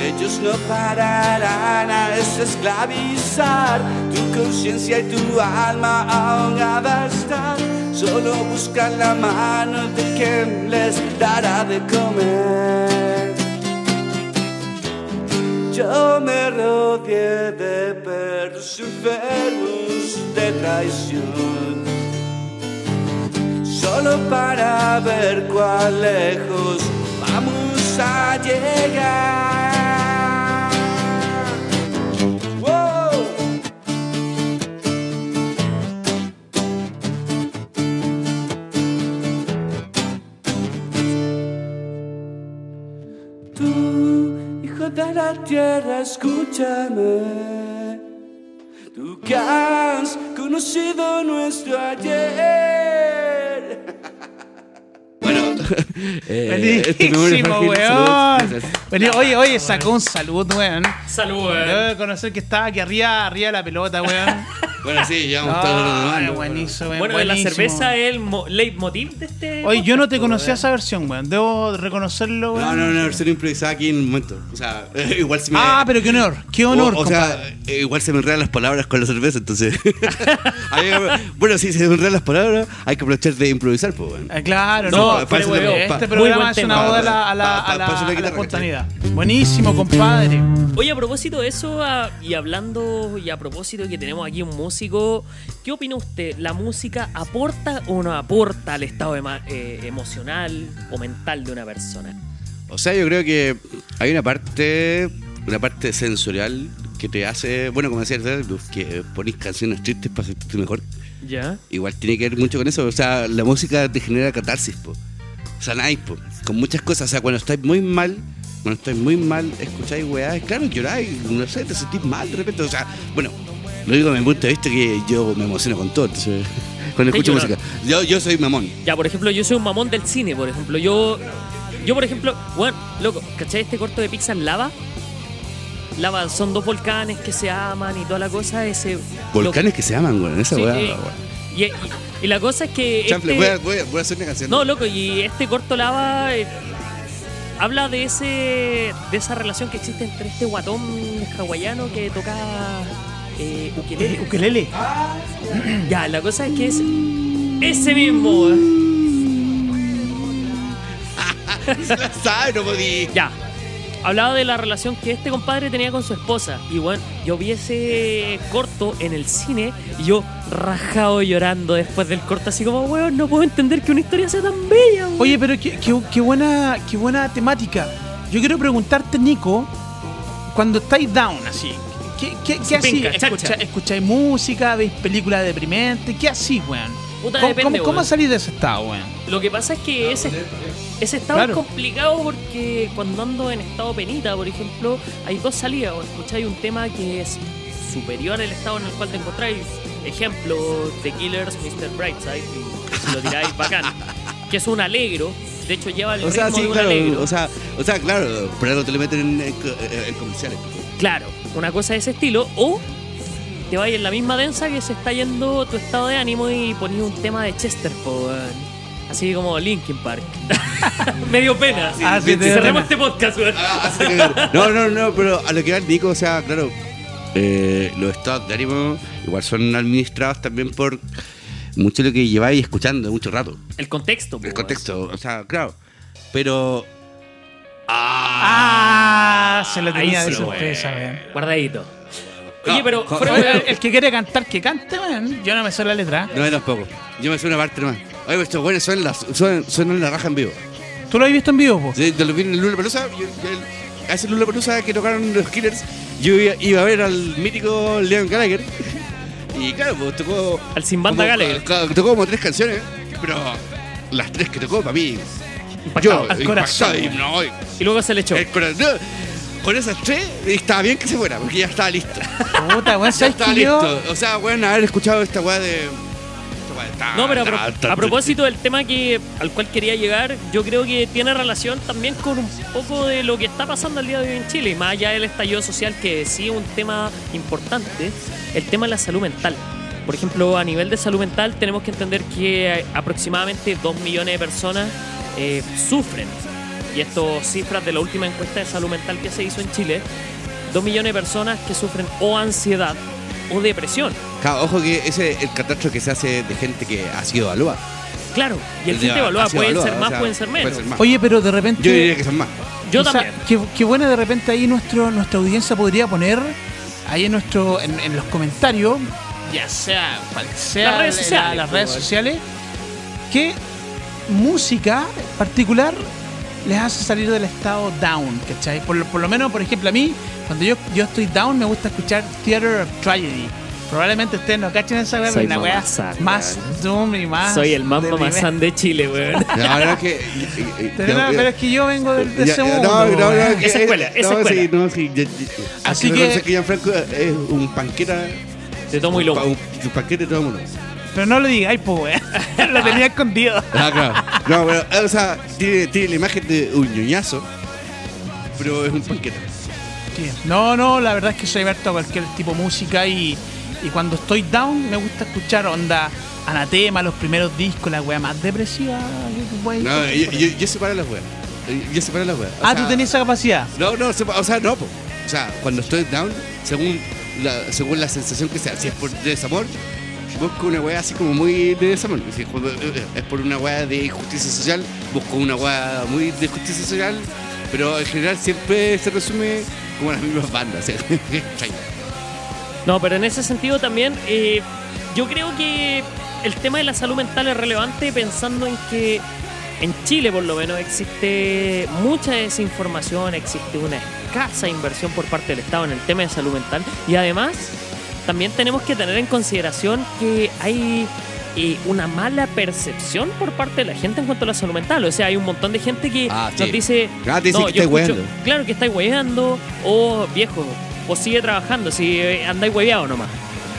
Ellos no pararán a esclavizar tu conciencia y tu alma ahogada están. Solo buscan la mano de quien les dará de comer. Yo me rodeé de perros enfermos de traición, solo para ver cuán lejos vamos a llegar. Wow. Tú, hijo de la tierra, escúchame. Tú que has conocido nuestro ayer. Eh, este Buenísimo, frágil. weón. Vení, Oye, oye, sacó un salud, weón. Salud, Debo conocer que estaba aquí arriba, arriba de la pelota, weón. Bueno, sí, ya vamos a estar buenísimo, weón. Bueno, de la buenísimo. cerveza es el mo- leitmotiv de este. Oye, yo no te podcast, conocía weón. esa versión, weón. Debo reconocerlo, weón. No, no, una versión improvisada aquí en un momento. O sea, igual se me. Ah, pero qué honor, qué honor, o, o sea, eh, igual se me enredan las palabras con la cerveza, entonces. Bueno, si se me enredan las palabras, hay que aprovechar de improvisar, pues, bueno. Ah, claro, No, pero weón, le- este muy programa buen es tema. una oda a la, a la, Pa- pa- a la- a guitarra, espontaneidad. Buenísimo, compadre. Oye, a propósito de eso, ah, y hablando, y a propósito de que tenemos aquí un músico, ¿qué opina usted? ¿La música aporta o no aporta al estado eh, emocional o mental de una persona? O sea, yo creo que hay una parte, una parte sensorial que te hace, bueno, como decía el que ponís canciones tristes para sentirte mejor. ¿Ya? Igual tiene que ver mucho con eso. O sea, la música te genera catarsis, po. Sanáis, po. Con muchas cosas. O sea, cuando estáis muy mal, cuando estáis muy mal, escucháis weá, claro, lloráis, no sé, te sentís mal de repente. O sea, bueno, lo digo punto de vista que yo me emociono con todo. Cuando ¿Te escucho llora? música. Yo, yo soy mamón. Ya, por ejemplo, yo soy un mamón del cine, por ejemplo. Yo, yo por ejemplo, bueno, loco, ¿cachai este corto de Pixar Lava? Lava, son dos volcanes que se aman y toda la cosa. Ese Volcanes que se aman, weón. Esa Sí, weá. eh, weón. y, y- y la cosa es que. Chanfle, este- voy, a, voy, a, voy a hacer una canción. No, loco, y este corto lava eh, habla de ese de esa relación que existe entre este guatón hawaiano que toca eh, ukelele. Ukelele. Ya, la cosa es que es ese mismo. la sabe, no podí. Ya. hablaba de la relación que este compadre tenía con su esposa. Y bueno, yo vi ese corto en el cine y yo rajado llorando después del corto, así como, weón, no puedo entender que una historia sea tan bella. weón". Oye, pero qué, qué- qué buena, qué buena temática. Yo quiero preguntarte, Nico, cuando estáis down así, ¿qué, qué, qué Sí, así? Escucha- ¿Escucháis música? ¿Veis películas deprimentes? ¿Qué así, weón? Puta, ¿Cómo, depende, cómo, cómo salís de ese estado, weón? Lo que pasa es que ese, ese estado Claro. es complicado porque cuando ando en estado penita, por ejemplo, hay dos salidas. O escucháis un tema que es superior al estado en el cual te encontráis. Ejemplo, The Killers, Mr. Brightside, y si lo tiráis bacán. Que es un alegro. De hecho, lleva el O sea, ritmo sí, de un claro. alegro. O sea, o sea, claro, por algo te lo meten en, en en comerciales. Claro, una cosa de ese estilo. O te vas en la misma densa que se está yendo tu estado de ánimo y ponías un tema de Chester. Así como Linkin Park. Medio pena. Ah, sí, Cerremos pena. este podcast, weón. No, no, no, pero a lo que va el Nico, o sea, claro, eh, los estados de ánimo igual son administrados también por mucho lo que lleváis escuchando mucho rato. El contexto, El contexto, o sea, claro. Pero. Ah, se lo Ahí tenía de sí, sorpresa, weón. Guardadito. No, Oye, pero jo- fuera Oye, de- el, el que quiere cantar, que cante, weón. Yo no me sé la letra. No, yo tampoco. Yo me sé una parte nomás. Oye, estos buenos suenan la, suenan, suenan la raja en vivo. ¿Tú lo has visto en vivo, po? De, de lo vi en el Lula Palusa, a ese Lula Palusa que tocaron los Killers, yo iba, iba a ver al mítico Leon Gallagher. Y claro, pues tocó. Al Sin Banda como- Gallagher. ca- Tocó como tres canciones, pero las tres que tocó para mí. Impactado. Yo, Al corazón. impactado, y no, y- Y luego se le echó. el corazón. no, con esas tres estaba bien que se fuera, porque ya estaba listo. Puta, weón, Ya ¿sabes estaba listo. O sea, bueno, haber escuchado esta weá de. No, pero a, pro- propósito del tema que al cual quería llegar, yo creo que tiene relación también con un poco de lo que está pasando al día de hoy en Chile, y más allá del estallido social, que sí es un tema importante, el tema de la salud mental. Por ejemplo, a nivel de salud mental tenemos que entender que aproximadamente 2 millones de personas eh, sufren, y esto cifras de la última encuesta de salud mental que se hizo en Chile, 2 millones de personas que sufren o ansiedad o depresión. Claro, ojo que ese es el catastro que se hace de gente que ha sido evaluada. Claro, y el De- gente sido pueden ser evaluada, más, o sea, pueden ser menos. puede ser más. Oye, pero de repente. Yo diría que son más. Yo O sea, también. Qué, qué buena de repente ahí nuestro, nuestra audiencia podría poner ahí en nuestro en, en los comentarios, ya sea cual sea Las redes la- sociales, las redes sociales, qué música particular les hace salir del estado down, ¿cachai? Por, lo- por lo menos, por ejemplo, a mí, cuando yo, yo estoy down, me gusta escuchar Theater of Tragedy. Probablemente ustedes no cachen esa weá, pero una weá más doom y más. Soy el más deprimente. mamazán de Chile, weón. La verdad es que. Pero, no, pero es que yo vengo del- de, Ya, ese mundo. no, no, no, Esa escuela, esa no, escuela. Sí, no, sí, ya- ya- Así que que- reconocer que Gianfranco es un panqueta. Te tomo y pa- loco. Un, un panqueta de todo mundo. Pero no lo digáis, pues, weón. lo tenía escondido. Ah, claro. No, pero, o sea, tiene, tiene la imagen de un ñoñazo, pero es un panqueta. Sí. No, no, la verdad es que soy abierto a cualquier tipo de música y, y cuando estoy down me gusta escuchar onda anatema, los primeros discos, la wea más depresiva. puede No, yo, yo, yo separo las weas. Yo separo las weas. O ah, sea, tú tenías esa capacidad. No, no, o sea, no, po. O sea, cuando estoy down, según la, según la sensación que sea, si es por desamor, busco una weá así como muy de desamor. Si es por- una weá de justicia social, busco una weá muy de justicia social, pero en general siempre se resume como las mismas bandas. No, pero en ese sentido también, eh, yo creo que el tema de la salud mental es relevante pensando en que en Chile, por lo menos, existe mucha desinformación, existe una escasa inversión por parte del Estado en el tema de salud mental y además también tenemos que tener en consideración que hay eh, una mala percepción por parte de la gente en cuanto a la salud mental. O sea, hay un montón de gente que Ah, nos sí. dice, Ah, no, que yo escucho-. Claro que estáis hueveando, o viejo, o sigue trabajando, si eh, andáis hueveado nomás.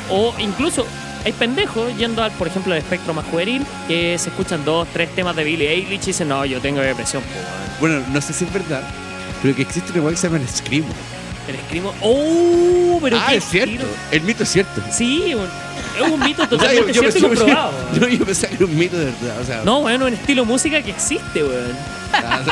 O incluso hay pendejos yendo al, por ejemplo, al espectro más juvenil, que se escuchan dos, tres temas de Billie Eilish y dicen, no, yo tengo depresión, po, weón". Bueno, no sé si es verdad, pero que existe una weá que se llama el. El escribo, ¡oh! Pero ah, qué es cierto. tiro. El mito es cierto. Sí, es un mito O sea, totalmente yo, yo cierto y pensé- comprobado. yo- yo pensaba que era un mito de verdad. O sea, No, bueno, un estilo de música que existe, weón.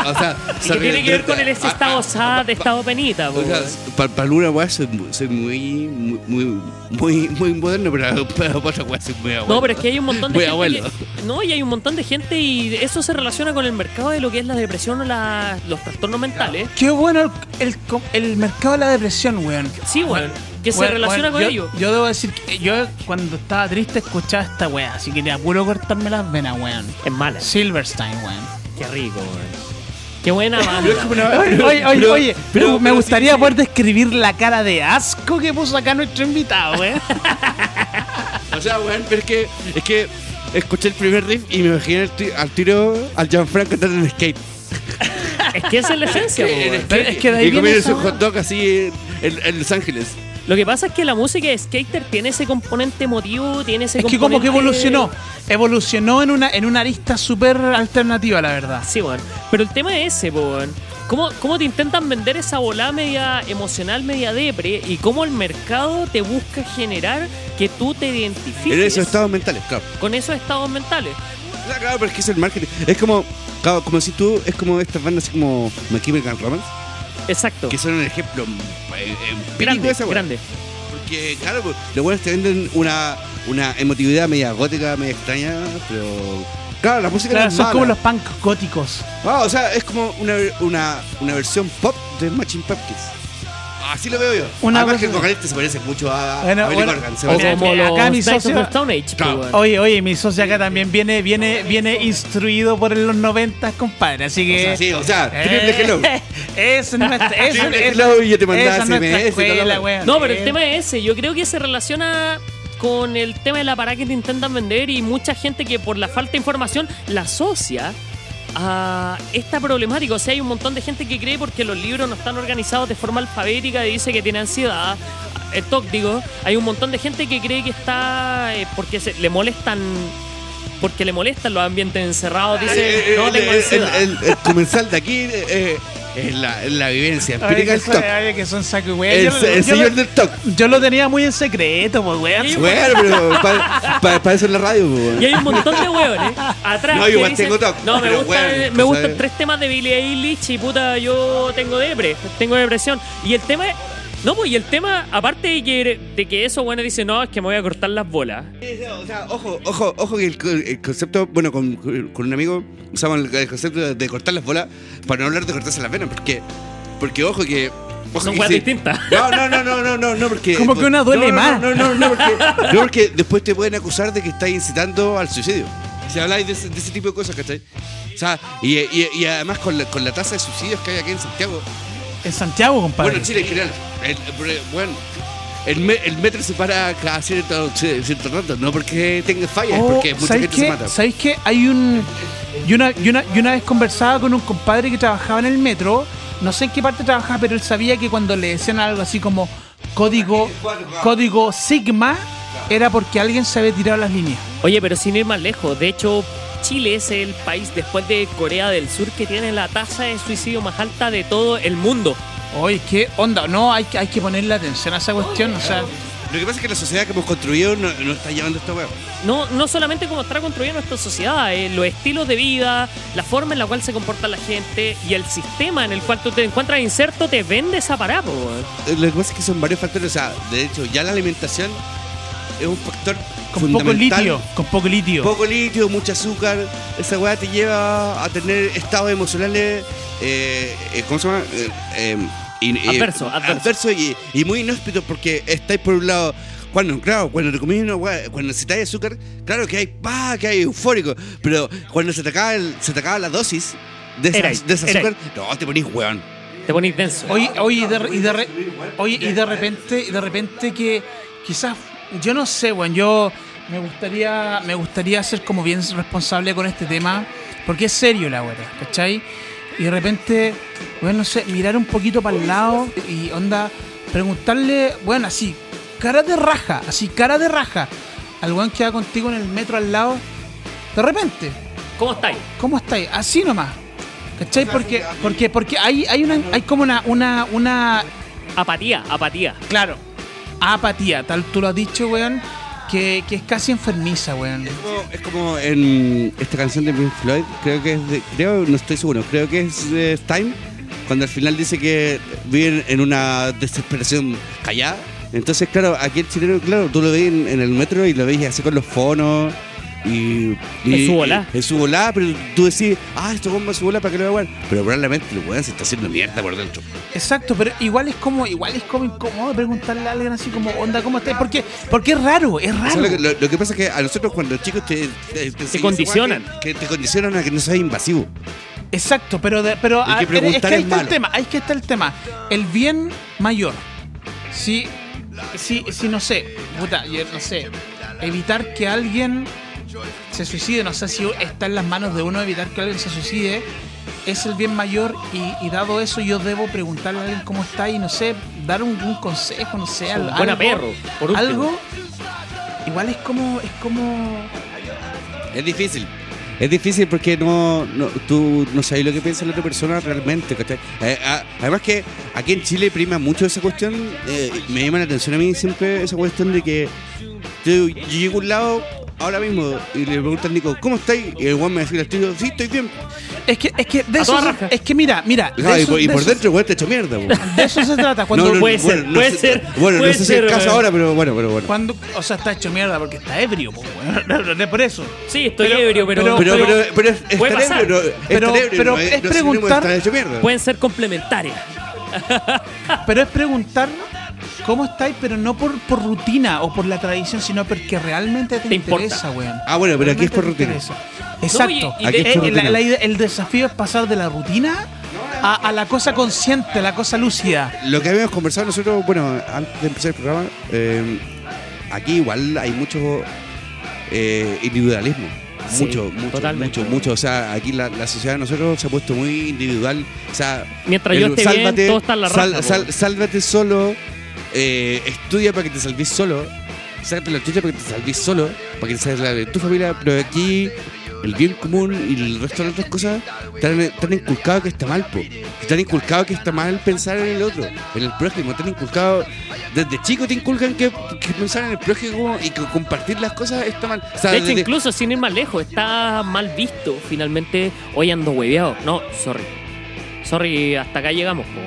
O sea, que tiene que ver con el ese estado ah, sad, estado penita, O sea, para alguna weá soy, soy muy, muy, muy, muy, muy moderno, pero para otra weá soy muy abuelo. No, pero es que hay un montón de Muy gente. abuelo. que- no, y hay un montón de gente y eso se relaciona con el mercado de lo que es la depresión o la- los trastornos mentales. Qué bueno el, el, co- el mercado de la depresión, weón. Sí, weón. Que se relaciona weón, con yo, ello. Yo debo decir que yo cuando estaba triste escuchaba esta weá, así que era puro cortarme las venas, weón. Es mala. Silverstein, weón. Qué rico, weón. Qué buena banda. Oye, oye, oye, pero- oye, pero- me gustaría poder describir la cara de asco que puso acá nuestro invitado, weón. O sea, weón, pero es que, es que escuché el primer riff y me imaginé al, ti- al tiro al Gianfranco cantando en skate. Es que esa es la esencia, weón. es que de ahí y viene comiendo su hot dog así en, en Los Ángeles. Lo que pasa es que la música de Skater tiene ese componente emotivo, tiene ese Es que componente... como que evolucionó. Evolucionó en una, en una arista súper alternativa, la verdad. Sí, weón. Pero el tema es ese, weón. ¿Cómo, ¿Cómo te intentan vender esa volada media emocional, media depre? Y cómo el mercado te busca generar que tú te En identifiques esos estados mentales, claro. con esos estados mentales. Claro, pero es que es el marketing. Es como, claro, como si tú, es como estas bandas así como My Chemical Romance, Exacto. que son un ejemplo eh, de Grande, esa grande. Porque, claro, pues, los buenos te venden una, una emotividad media gótica, media extraña, pero. Claro, la música Claro, no es son mala. como los punk góticos. Ah, o sea, es como una, una, una versión pop de Machine Pumpkins. Así lo veo yo. Una Además que el vocalista se parece mucho a, Bueno, a Billy bueno, Corgan. Se O o parece- sea, como que acá mi of socio- the Stone Age, Claro. weón. Oye, oye, mi socio acá también viene, viene, viene instruido por los 90, compadre. Así o que. sea, sí, o sea, Eh, triple hello. Es nuestra. Esa, Triple hello y yo te es nuestra SMS. No, pero el tema es ese. Yo creo que se relaciona con el tema de la parada que te intentan vender y mucha gente que por la falta de información la asocia a esta problemática. O sea, hay un montón de gente que cree porque los libros no están organizados de forma alfabética y dice que tiene ansiedad. El TOC, digo, hay un montón de gente que cree que está eh, porque se, le molestan porque le molestan los ambientes encerrados. Dice, Eh, eh, no tengo el- ansiedad. el- el comensal de aquí eh, es la, la vivencia empírica que del TOC. que son saco y weón. El, Yo el yo señor lo- del TOC. Yo lo tenía muy en secreto, pues, weón. Sí, Bueno, pero para eso es la radio, pues, weón. Y hay un montón de hueones atrás. No, igual dicen, tengo TOC, No, me pero gustan hueón, me gustan tres temas de Billie Eilish y puta, yo tengo depre, tengo depresión. Y el tema es. No, pues, y el tema, aparte de que, de que eso, bueno, dice, no, es que me voy a cortar las bolas. O sea, ojo, ojo, ojo que el, co- el concepto, bueno, con, con un amigo usamos el, el concepto de, de cortar las bolas para no hablar de cortarse las venas, porque, porque ojo que... Ojo Son sí. distintas. No, no, no, no, no, no, no, porque... Como que una duele no, más. No, no, no, no, porque, no, porque después te pueden acusar de que estás incitando al suicidio. Si habláis de ese, de ese tipo de cosas, ¿cachai? O sea, y, y, y además con la, con la tasa de suicidios que hay aquí en Santiago, En Santiago, compadre. bueno, en Chile en general. El, bueno, el, me- el metro se para cada cierto, cierto rato, no porque tenga fallas, es Oh, porque mucha ¿sabéis gente se mata. ¿Sabéis qué? Hay un. Y una, y, una, y una vez conversaba con un compadre que trabajaba en el metro. No sé en qué parte trabajaba, pero él sabía que cuando le decían algo así como código, código Sigma, era porque alguien se había tirado las líneas. Oye, pero sin ir más lejos, de hecho, Chile es el país después de Corea del Sur que tiene la tasa de suicidio más alta de todo el mundo. Oye, ¿qué onda? No, hay que, hay que ponerle atención a esa cuestión. O sea, Lo que pasa es que la sociedad que hemos construido no, no está llevando esta weá. No, no solamente cómo está construida nuestra sociedad, eh, los estilos de vida, la forma en la cual se comporta la gente y el sistema en el cual tú te encuentras inserto te vende esa parada. Eh, Lo que pasa es que son varios factores. O sea, de hecho, ya la alimentación es un factor con poco litio. Con poco litio. Poco litio, mucho azúcar. Esa weá te lleva a tener estados emocionales. Eh, eh, ¿Cómo se llama? Eh, eh, eh, Adverso, adverso. y, y muy inhóspito porque estáis por un lado. Cuando, claro, cuando te comís una weá, cuando necesitáis azúcar, claro que hay, pa, que hay eufórico. Pero cuando se te acaba, el- se te acaba la dosis de, esa- de azúcar, no, te ponís weón. Te pones denso. Oye, oye, y de, y de re- oye, y de repente, y de repente que quizás, yo no sé, bueno, yo me gustaría, me gustaría ser como bien responsable con este tema, porque es serio la weá, ¿cachai? Y de repente, bueno, no sé, mirar un poquito para el lado y onda, preguntarle, bueno, así, cara de raja, así, cara de raja, al weón que va contigo en el metro al lado, de repente, ¿Cómo estáis? ¿Cómo estáis? Así nomás. ¿Cachai? Porque, porque, porque hay, hay una, hay como una, una, una, Apatía, apatía. claro, apatía, tal tú lo has dicho, weón, que, que es casi enfermiza, weón. es como en esta canción de Pink Floyd, creo que es de, creo, no estoy seguro, creo que es de Time, cuando al final dice que viven en una desesperación callada. Entonces, claro, aquí el chileno, claro, tú lo ves en, en el metro y lo ves así con los fonos y... y- En su volá. y- En su volá, pero tú decís, ah, esto bomba su volá para que lo vean. Pero probablemente el weón se está haciendo mierda por dentro. Exacto, pero igual es como, igual es como incómodo preguntarle a alguien así como, onda, ¿cómo estás? Porque, porque es raro, es O sea, raro. lo, que, lo- lo que pasa es que a nosotros cuando chicos te, te, condicionan. Que, que te condicionan a que no seas invasivo. Exacto, pero, de- pero Hay que es que ahí es está el tema, ahí que está el tema. El bien mayor. Si, si, si no sé, puta, no sé, evitar que alguien se suicide, no sé si está en las manos de uno evitar que alguien se suicide, es el bien mayor y, y dado eso yo debo preguntarle a alguien cómo está y no sé, dar un, un consejo, no sé, algo. buen perro, por último. algo. Igual es como, es como Es difícil. Es difícil porque no, no- tú no sabes lo que piensa la otra persona realmente. Eh, a- además que aquí en Chile prima mucho esa cuestión. eh, me llama la atención a mí siempre esa cuestión de que yo, yo llego a un lado ahora mismo y le pregunto al Nico, ¿cómo estáis? Y el guan me dice al tiro, sí, estoy bien. Es que, es que de eso, es que mira, mira, de Ah, y, eso- por, y de por eso- dentro el weón te echa mierda. po. de eso se trata. Cuando, puede ser, no puede sé- ser, Bueno, puede no sé si ser, es el caso weón. ahora, pero bueno, pero bueno. Cuando, o sea, está hecho mierda porque está ebrio, po, weón. No, no, por eso. Sí, estoy Pero- ebrio, pero, pero- Pero, pero, pero, es, es puede pasar. ebrio, no- es Pero- pero no es no sinónimo de preguntar- estar hecho mierda. pueden ser complementarias. Pero es preguntar cómo estáis, pero no por, por rutina o por la tradición, sino porque realmente te, Te importa. interesa, weón. Ah, bueno, pero aquí es por rutina. Exacto. y- y Aquí de- es por la- rutina. la idea- el desafío es pasar de la rutina a, a la cosa consciente, a la cosa lúcida. Lo que habíamos conversado nosotros, bueno, antes de empezar el programa, eh, aquí igual hay mucho eh, individualismo. Sí, mucho, mucho, totalmente. mucho, mucho. O sea, aquí la, la sociedad de nosotros se ha puesto muy individual. O sea, Mientras yo esté bien, todo está en la raja, sálvate solo, eh, estudia para que te salves solo, sácate la chucha para que te salves solo, para que te la de tu familia, pero aquí el bien común y el resto de las otras cosas están, están inculcados que está mal, po. Están inculcados que está mal pensar en el otro, en el prójimo, están inculcados, desde chico te inculcan que, que pensar en el prójimo y que compartir las cosas está mal. O sea, De hecho, desde- incluso sin ir más lejos, está mal visto. Finalmente, hoy ando hueveado. No, sorry. Sorry, hasta acá llegamos, po.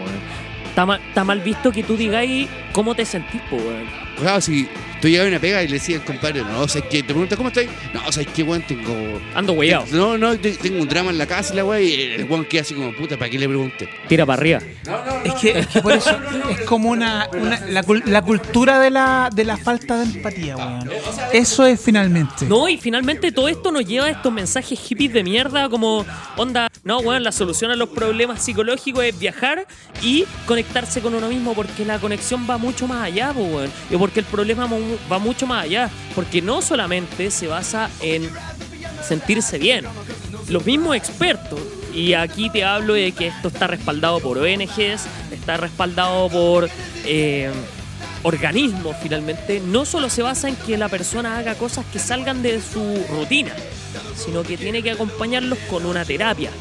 Está mal, está mal visto que tú digáis cómo te sentís, po, weón. Claro, si tú llegas a una pega y le decías al compadre, no, o sea, que te preguntas, ¿cómo estás? No, o sea, es que, weón, tengo... Ando hueveado. No, no, te- tengo un drama en la casa y la weá, y el weón queda así como, puta, ¿para qué le pregunte? Tira para arriba. Es que, es que por eso es como una, una- la, cul- la cultura de la, de la falta de empatía, weón. Eso es finalmente. No, y finalmente todo esto nos lleva a estos mensajes hippies de mierda como, onda, no, weón, la solución a los problemas psicológicos es viajar y conectarse con uno mismo porque la conexión va mucho más allá, po, weón. Y porque el problema va mucho más allá. Porque no solamente se basa en sentirse bien. Los mismos expertos, y aquí te hablo de que esto está respaldado por ONGs, está respaldado por eh, organismos finalmente, no solo se basa en que la persona haga cosas que salgan de su rutina, sino que tiene que acompañarlos con una terapia.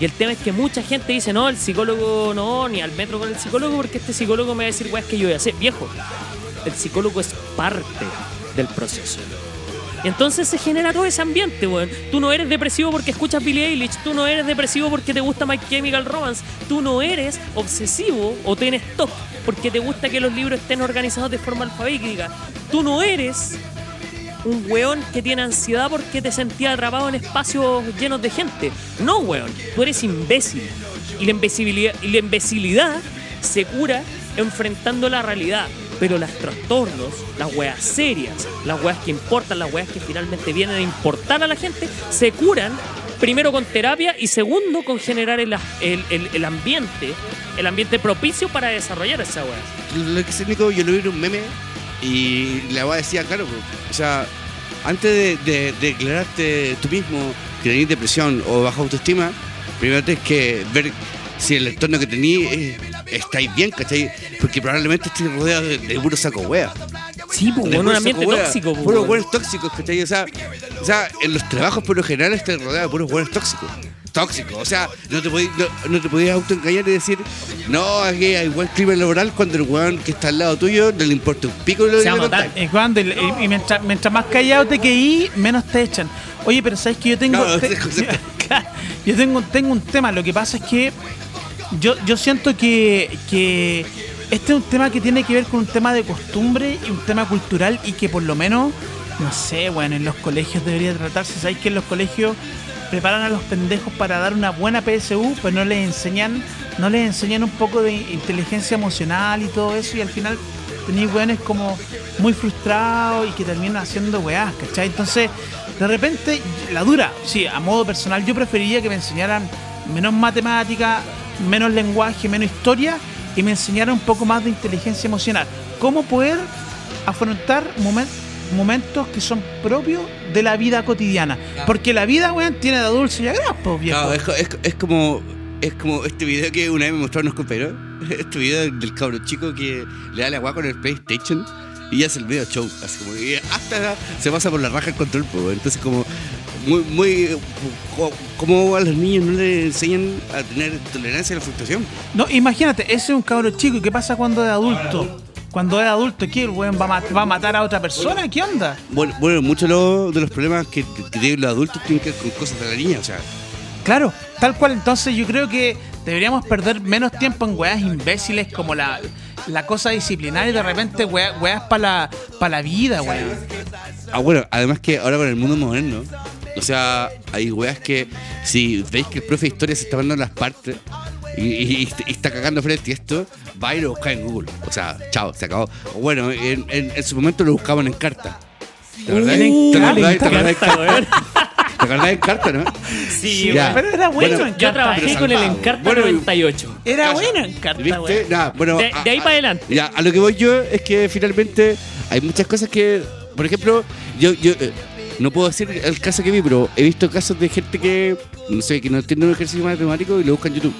Y el tema es que mucha gente dice, no, el psicólogo no, ni al metro con el psicólogo, porque este psicólogo me va a decir, weas, que yo voy a hacer. Viejo, el psicólogo es parte del proceso. Y entonces se genera todo ese ambiente, weón. Tú no eres depresivo porque escuchas Billie Eilish, tú no eres depresivo porque te gusta My Chemical Romance, tú no eres obsesivo o tienes TOC porque te gusta que los libros estén organizados de forma alfabética. Tú no eres un weón que tiene ansiedad porque te sentías atrapado en espacios llenos de gente. No, weón, tú eres imbécil. Y la imbecilidad, se cura enfrentando la realidad. Pero los trastornos, las weas serias, las weas que importan, las weas que finalmente vienen a importar a la gente, se curan primero con terapia y segundo con generar el, el- el- ambiente, el ambiente propicio para desarrollar esa wea. Lo que yo lo vi un meme y la weá decía, claro, pues, o sea, antes de, de- de declararte tú mismo que tenés depresión o baja autoestima, primero tienes que ver si el entorno que tenés eh, estáis bien, ¿cachai? Porque probablemente estés rodeado de, de puro saco wea. Sí, pues, un ambiente wea, tóxico, pues, Puros buenos tóxicos, ¿cachai? O sea, o sea, en los trabajos por lo general estás rodeado de puros buenos tóxicos. Tóxico. O sea, no te podías, no, no te podías autoengañar y decir, no, aquí hay buen crimen laboral cuando el weón que está al lado tuyo no le importa un pico lo Se va a matar. Y, cuando, y, y mientras, mientras más callado te queí, menos te echan. Oye, pero sabes que yo tengo. Claro, te- ese concepto. yo tengo, tengo un tema. Lo que pasa es que yo, yo siento que, que este es un tema que tiene que ver con un tema de costumbre y un tema cultural y que por lo menos, no sé, bueno, en los colegios debería tratarse. ¿Sabes que en los colegios preparan a los pendejos para dar una buena PSU, pues no les enseñan, no les enseñan un poco de inteligencia emocional y todo eso y al final tenéis weones como muy frustrados y que terminan haciendo weás, ¿cachai? Entonces, de repente, la dura, sí, a modo personal, yo preferiría que me enseñaran menos matemática, menos lenguaje, menos historia y me enseñaran un poco más de inteligencia emocional. Cómo poder afrontar momen- momentos que son propios de la vida cotidiana. Porque la vida, weón, tiene de dulce y pues, viejo. Claro, es, co- es, co- es como es como este video que una vez me mostraron unos compañeros. Este video del cabro chico que le da la agua con el PlayStation y hace el video show. Así como y hasta se pasa por la raja el control. pues, entonces, como muy, muy. co- Como a los niños no les enseñan a tener tolerancia a la frustración. No, imagínate, ese es un cabro chico y qué pasa cuando es adulto. Cuando es adulto, ¿qué? ¿El weón va a, ma- va a matar a otra persona? ¿Qué onda? Bueno, bueno muchos de los, de los problemas que, que tienen los adultos tienen que ver con cosas de la niña. O sea, Claro, tal cual. Entonces yo creo que deberíamos perder menos tiempo en weas imbéciles como la, la cosa disciplinaria y de repente wea- weas para la, pa' la vida, weón. Ah, bueno, además que ahora con el mundo moderno, o sea, hay weas que si veis que el profe de historia se está mandando las partes y, y- y está cagando frente a esto, va y lo busca en Google. O sea, chao, se acabó. O bueno, en, en- en su momento lo buscaban en carta. ¿Te acordás? en ¿Te acordás? ¿Te acordás. ¿Te acordás en carta, no? Sí, Ya. Pero era bueno, Bueno, en Yo trabajé con el. Encarta Bueno, 98. Era Calla. bueno en carta, ¿Viste? bueno, De- a- de ahí a- para adelante. Ya, a lo que voy yo es que finalmente hay muchas cosas que, por ejemplo, yo, yo eh, no puedo decir el caso que vi, pero he visto casos de gente que, no sé, que no entiende un ejercicio matemático y lo busca en YouTube.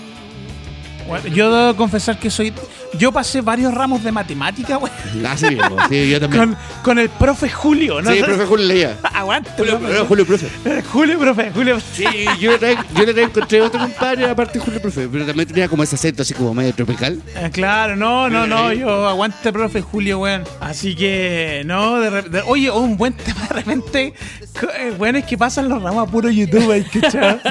Bueno, yo debo confesar que soy. Yo pasé varios ramos de matemática, weón. Así mismo, sí, yo también. Con, con el profe Julio, ¿no? Sí, profe Julio leía. Aguante, Julio, profe. no, Julio, profe. Julio, profe, Julio. Sí, yo le yo le encontré otro compadre aparte Julio, profe, pero también tenía como ese acento así como medio tropical. Eh, claro, no, no, no, yo aguante, profe Julio, weón. Así que, no, de, de- oye, oh, un buen tema de repente, co- eh, es que pasan los ramos a puro YouTube, ¿hay cachado?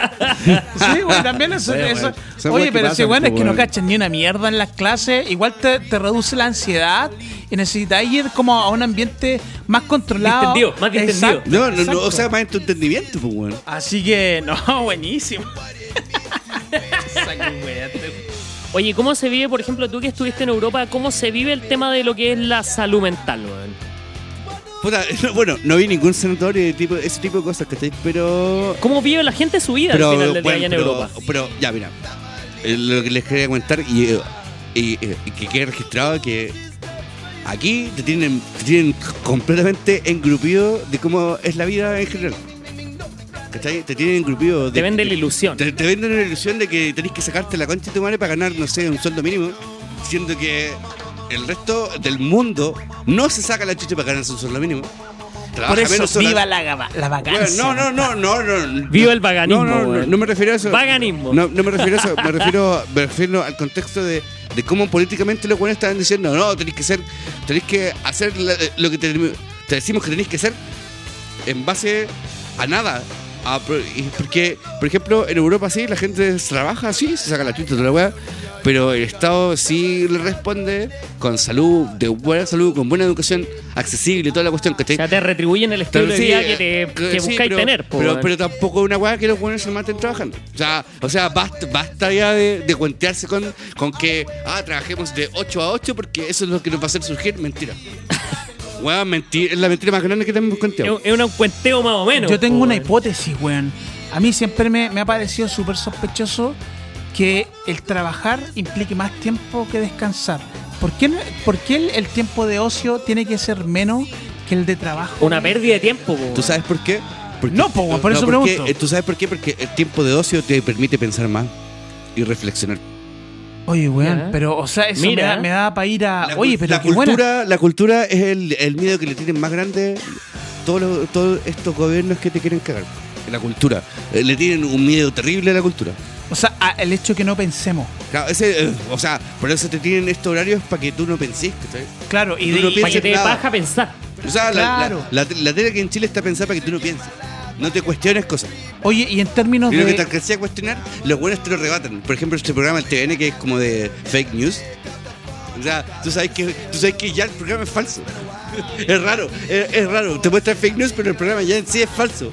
Sí, weón, también eso, Bueno, eso- bueno, Oye, que pero si weón es pues, que no cachan ni una mierda en las clases, igual te, te reduce la ansiedad y necesitas ir como a un ambiente más controlado. Distendido, más distendido. Exacto, No, no, no, o sea, más en tu entendimiento, pues, bueno. Así que, no, buenísimo. Oye, ¿cómo se vive, por ejemplo, tú que estuviste en Europa, cómo se vive el tema de lo que es la salud mental, weón? Puta, no, bueno, no vi ningún sanatorio de tipo, ese tipo de cosas, ¿cachai? Pero ¿Cómo vive la gente su vida al final del día bueno, allá en pero, Europa? pero, ya, mira, eh, lo que les quería comentar y, eh, y, eh, y que quede registrado que aquí te tienen, te tienen completamente engrupido de cómo es la vida en general. ¿Cachai? Te tienen engrupido. de- Te venden la ilusión. Te, te venden la ilusión de que tenés que sacarte la concha de tu madre para ganar, no sé, un sueldo mínimo, siendo que el resto del mundo no se saca la chucha para ganarse un sueldo mínimo. Trabaja Por eso, menos horas. viva la, gaba- la vacancia. Bueno, no, no, no, no, no. Viva el vaganismo, No, no, no, no me refiero a eso. Vaganismo. No, no me refiero a eso. Me refiero, me refiero al contexto de, de cómo políticamente los buenos estaban diciendo, no, tenéis que ser, tenéis que hacer la- lo que te, te decimos que tenéis que hacer en base a nada. A pro- y porque, por ejemplo, en Europa sí, la gente trabaja, sí, se saca la chucha de la weá, pero el Estado sí le responde con salud, de buena salud, con buena educación, accesible y toda la cuestión, O ¿cachai? sea, te retribuyen el estilo de sí, vida que, eh, te, que que sí, buscáis pero- tener, po, pero, pero tampoco es una weá que los buenos se maten trabajando. O sea, o sea basta, basta ya de, de cuentearse con, con que, ah, trabajemos de 8 a 8 porque eso es lo que nos va a hacer surgir. Mentira. Weón, mentira, es la mentira más grande que tenemos Es un- es un cuenteo más o menos. Yo tengo po, una hipótesis, weón. A mí siempre me, me ha parecido súper sospechoso que el trabajar implique más tiempo que descansar. ¿Por qué, por qué el, el tiempo de ocio tiene que ser menos que el de trabajo? Una pérdida de tiempo, po, ¿Tú sabes por qué? Porque- No, po, por eso porque- pregunto. eh, ¿Tú sabes por qué? Porque el tiempo de ocio te permite pensar más y reflexionar. Oye, weón, pero, o sea, eso Mira. me da, da para ir a. La, Oye, pero la qué buena. cultura, la cultura es el, el miedo que le tienen más grande todos los- todos estos gobiernos que te quieren cagar. la cultura. Eh, le tienen un miedo terrible a la cultura. O sea, el hecho que no pensemos. Claro, ese, eh, o sea, por eso te tienen estos horarios para que tú no penses, ¿cachai? Claro, y, Tú de- no y- Para que te baja a pensar. O sea, la- Claro. la, la, la tele que en Chile está pensada para que tú no pienses. No te cuestiones cosas. oye, y en términos Y lo que te alcancé a cuestionar, los buenos te lo rebatan. Por ejemplo, este programa, el TVN, que es como de fake news. O sea, tú sabes que, tú sabes que ya el programa es falso. Es raro, es, es raro. Te muestran fake news, pero el programa ya en sí es falso.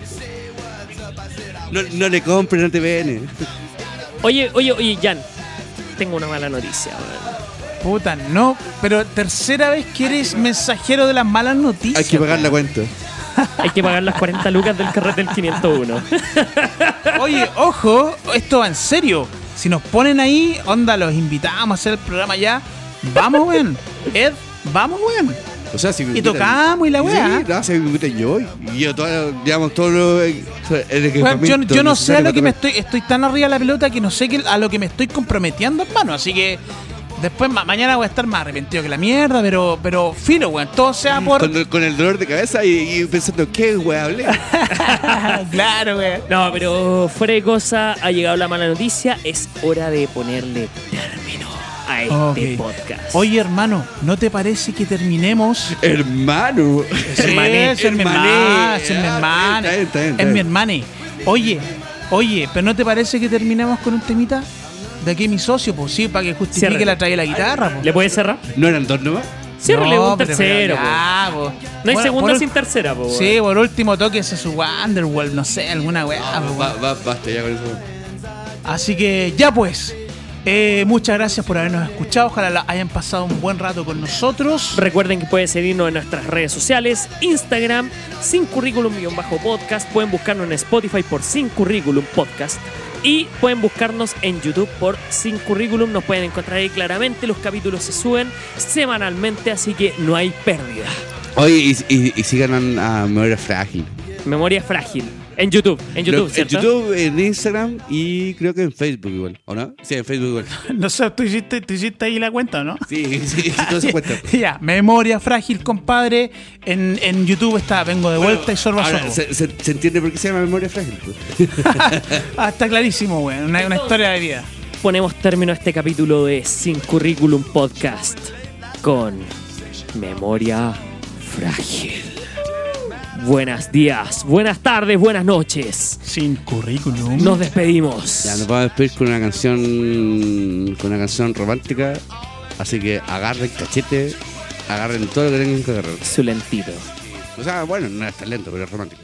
No, no le compren al TVN. Oye, oye, oye, Jan. Tengo una mala noticia. weón. Puta, no. Pero tercera vez que eres mensajero de las malas noticias. Hay que pagar la cuenta. Hay que pagar las 40 lucas del carrete del 501. Oye, ojo, esto va en serio. Si nos ponen ahí, onda, los invitamos a hacer el programa ya. Vamos, weón. Ed, vamos, weón. O sea, si Y tocamos y la weá. Sí, no, si me yo. Y yo, todo, digamos, todo lo. El Weón, equipamiento yo, yo no sé a lo que me estoy. Estoy tan arriba de la pelota que no sé que, a lo que me estoy comprometiendo, hermano. Así que. Después, ma- mañana voy a estar más arrepentido que la mierda, pero, pero filo, weón. Todo sea por. Con, el- con el dolor de cabeza y, y pensando, ¿qué weá hablé? claro, weón. No, pero fuera de cosa, ha llegado la mala noticia. Es hora de ponerle término a este Ok. podcast. Oye, hermano, ¿no te parece que terminemos? Hermano. Hermané, es mi hermana, es mi está es mi. Oye, oye, ¿pero no te parece que terminemos con un temita? De aquí mi socio, pues sí, para que justifique Ciérrale. la trae la guitarra, pues. ¿Le puedes cerrar? ¿No eran dos nomás? Ciérrale un pero- tercero. pero po. ya, po. No hay segunda sin tercera, po. Sí, por último toque ese su Wonderwall, no sé, alguna weá. po, Va- va- basta ya con eso. Así que ya pues. Eh, muchas gracias por habernos escuchado. Ojalá la- hayan pasado un buen rato con nosotros. Recuerden que pueden seguirnos en nuestras redes sociales, Instagram, sin currículum-podcast. Pueden buscarnos en Spotify por sin currículum podcast. Y pueden buscarnos en YouTube por Sin Currículum. Nos pueden encontrar ahí claramente. Los capítulos se suben semanalmente, así que no hay pérdida. Oye, y, y, y sigan a, a Memoria Frágil. Memoria frágil. En YouTube, en YouTube, Lo- en. YouTube, en Instagram y creo que en Facebook igual. ¿O no? Sí, en Facebook igual. No sé, tú hiciste, tú hiciste ahí la cuenta, ¿no? Sí, sí, sí, todo se cuenta. ya, memoria frágil, compadre. En, en YouTube está, vengo de vuelta y sorbo a Ahora, sorbo. se, se- se entiende por qué se llama Memoria Frágil. pues. Ah, está clarísimo, güey. Una, una historia de vida. Ponemos término a este capítulo de Sin Currículum Podcast con Memoria Frágil. Buenos días, buenas tardes, buenas noches. Sin currículum. Nos despedimos. Ya, nos vamos a despedir con una canción con una canción romántica. Así que agarren cachete, agarren todo lo que tengan que agarrar. Su lentito. O sea, bueno, no es tan lento, pero es romántico.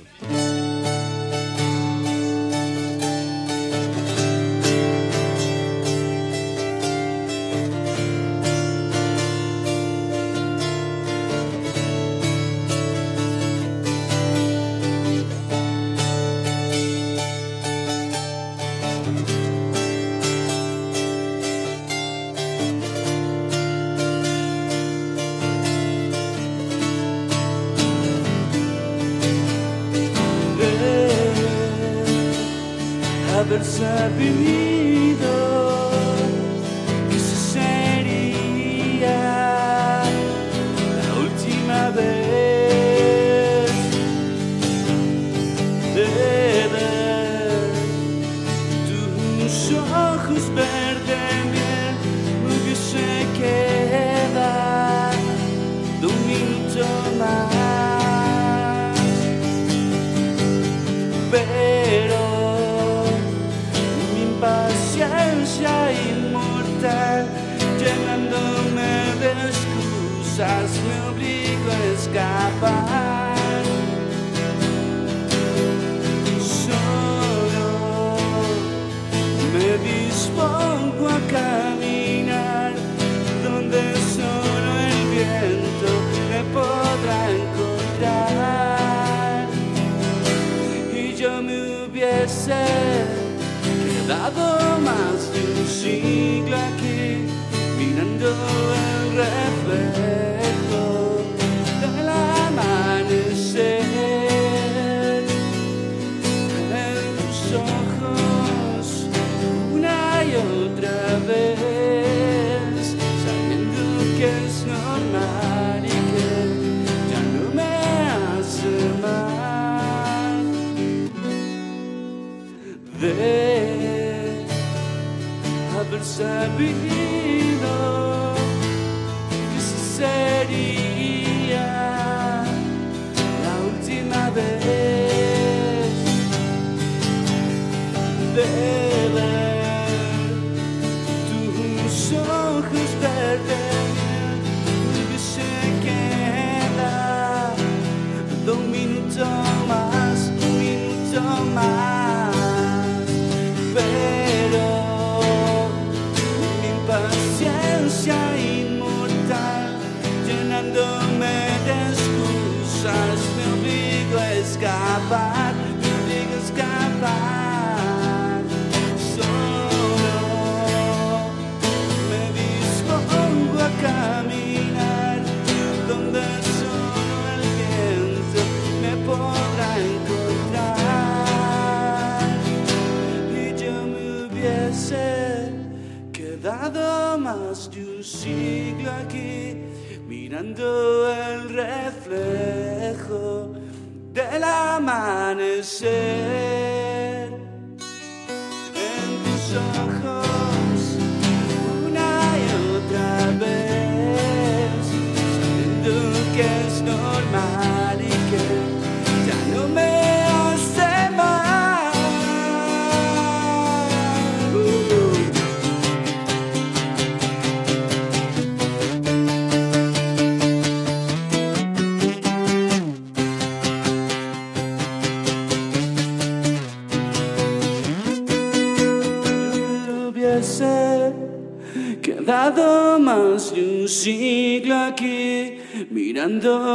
the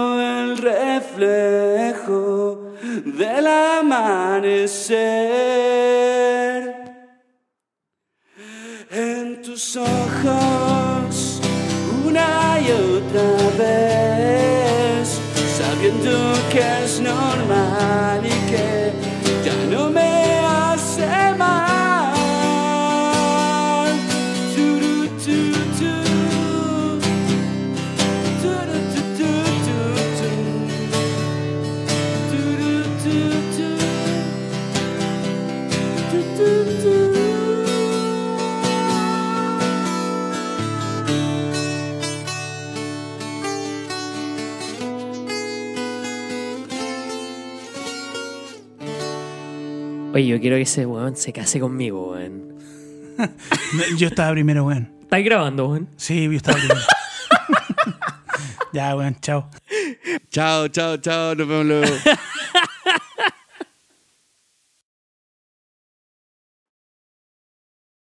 quiero que ese weón se case conmigo, weón. yo estaba primero, weón. ¿Estás grabando, weón? Sí, yo estaba primero. ya, weón, chao. Chao, chao, chao, nos vemos luego.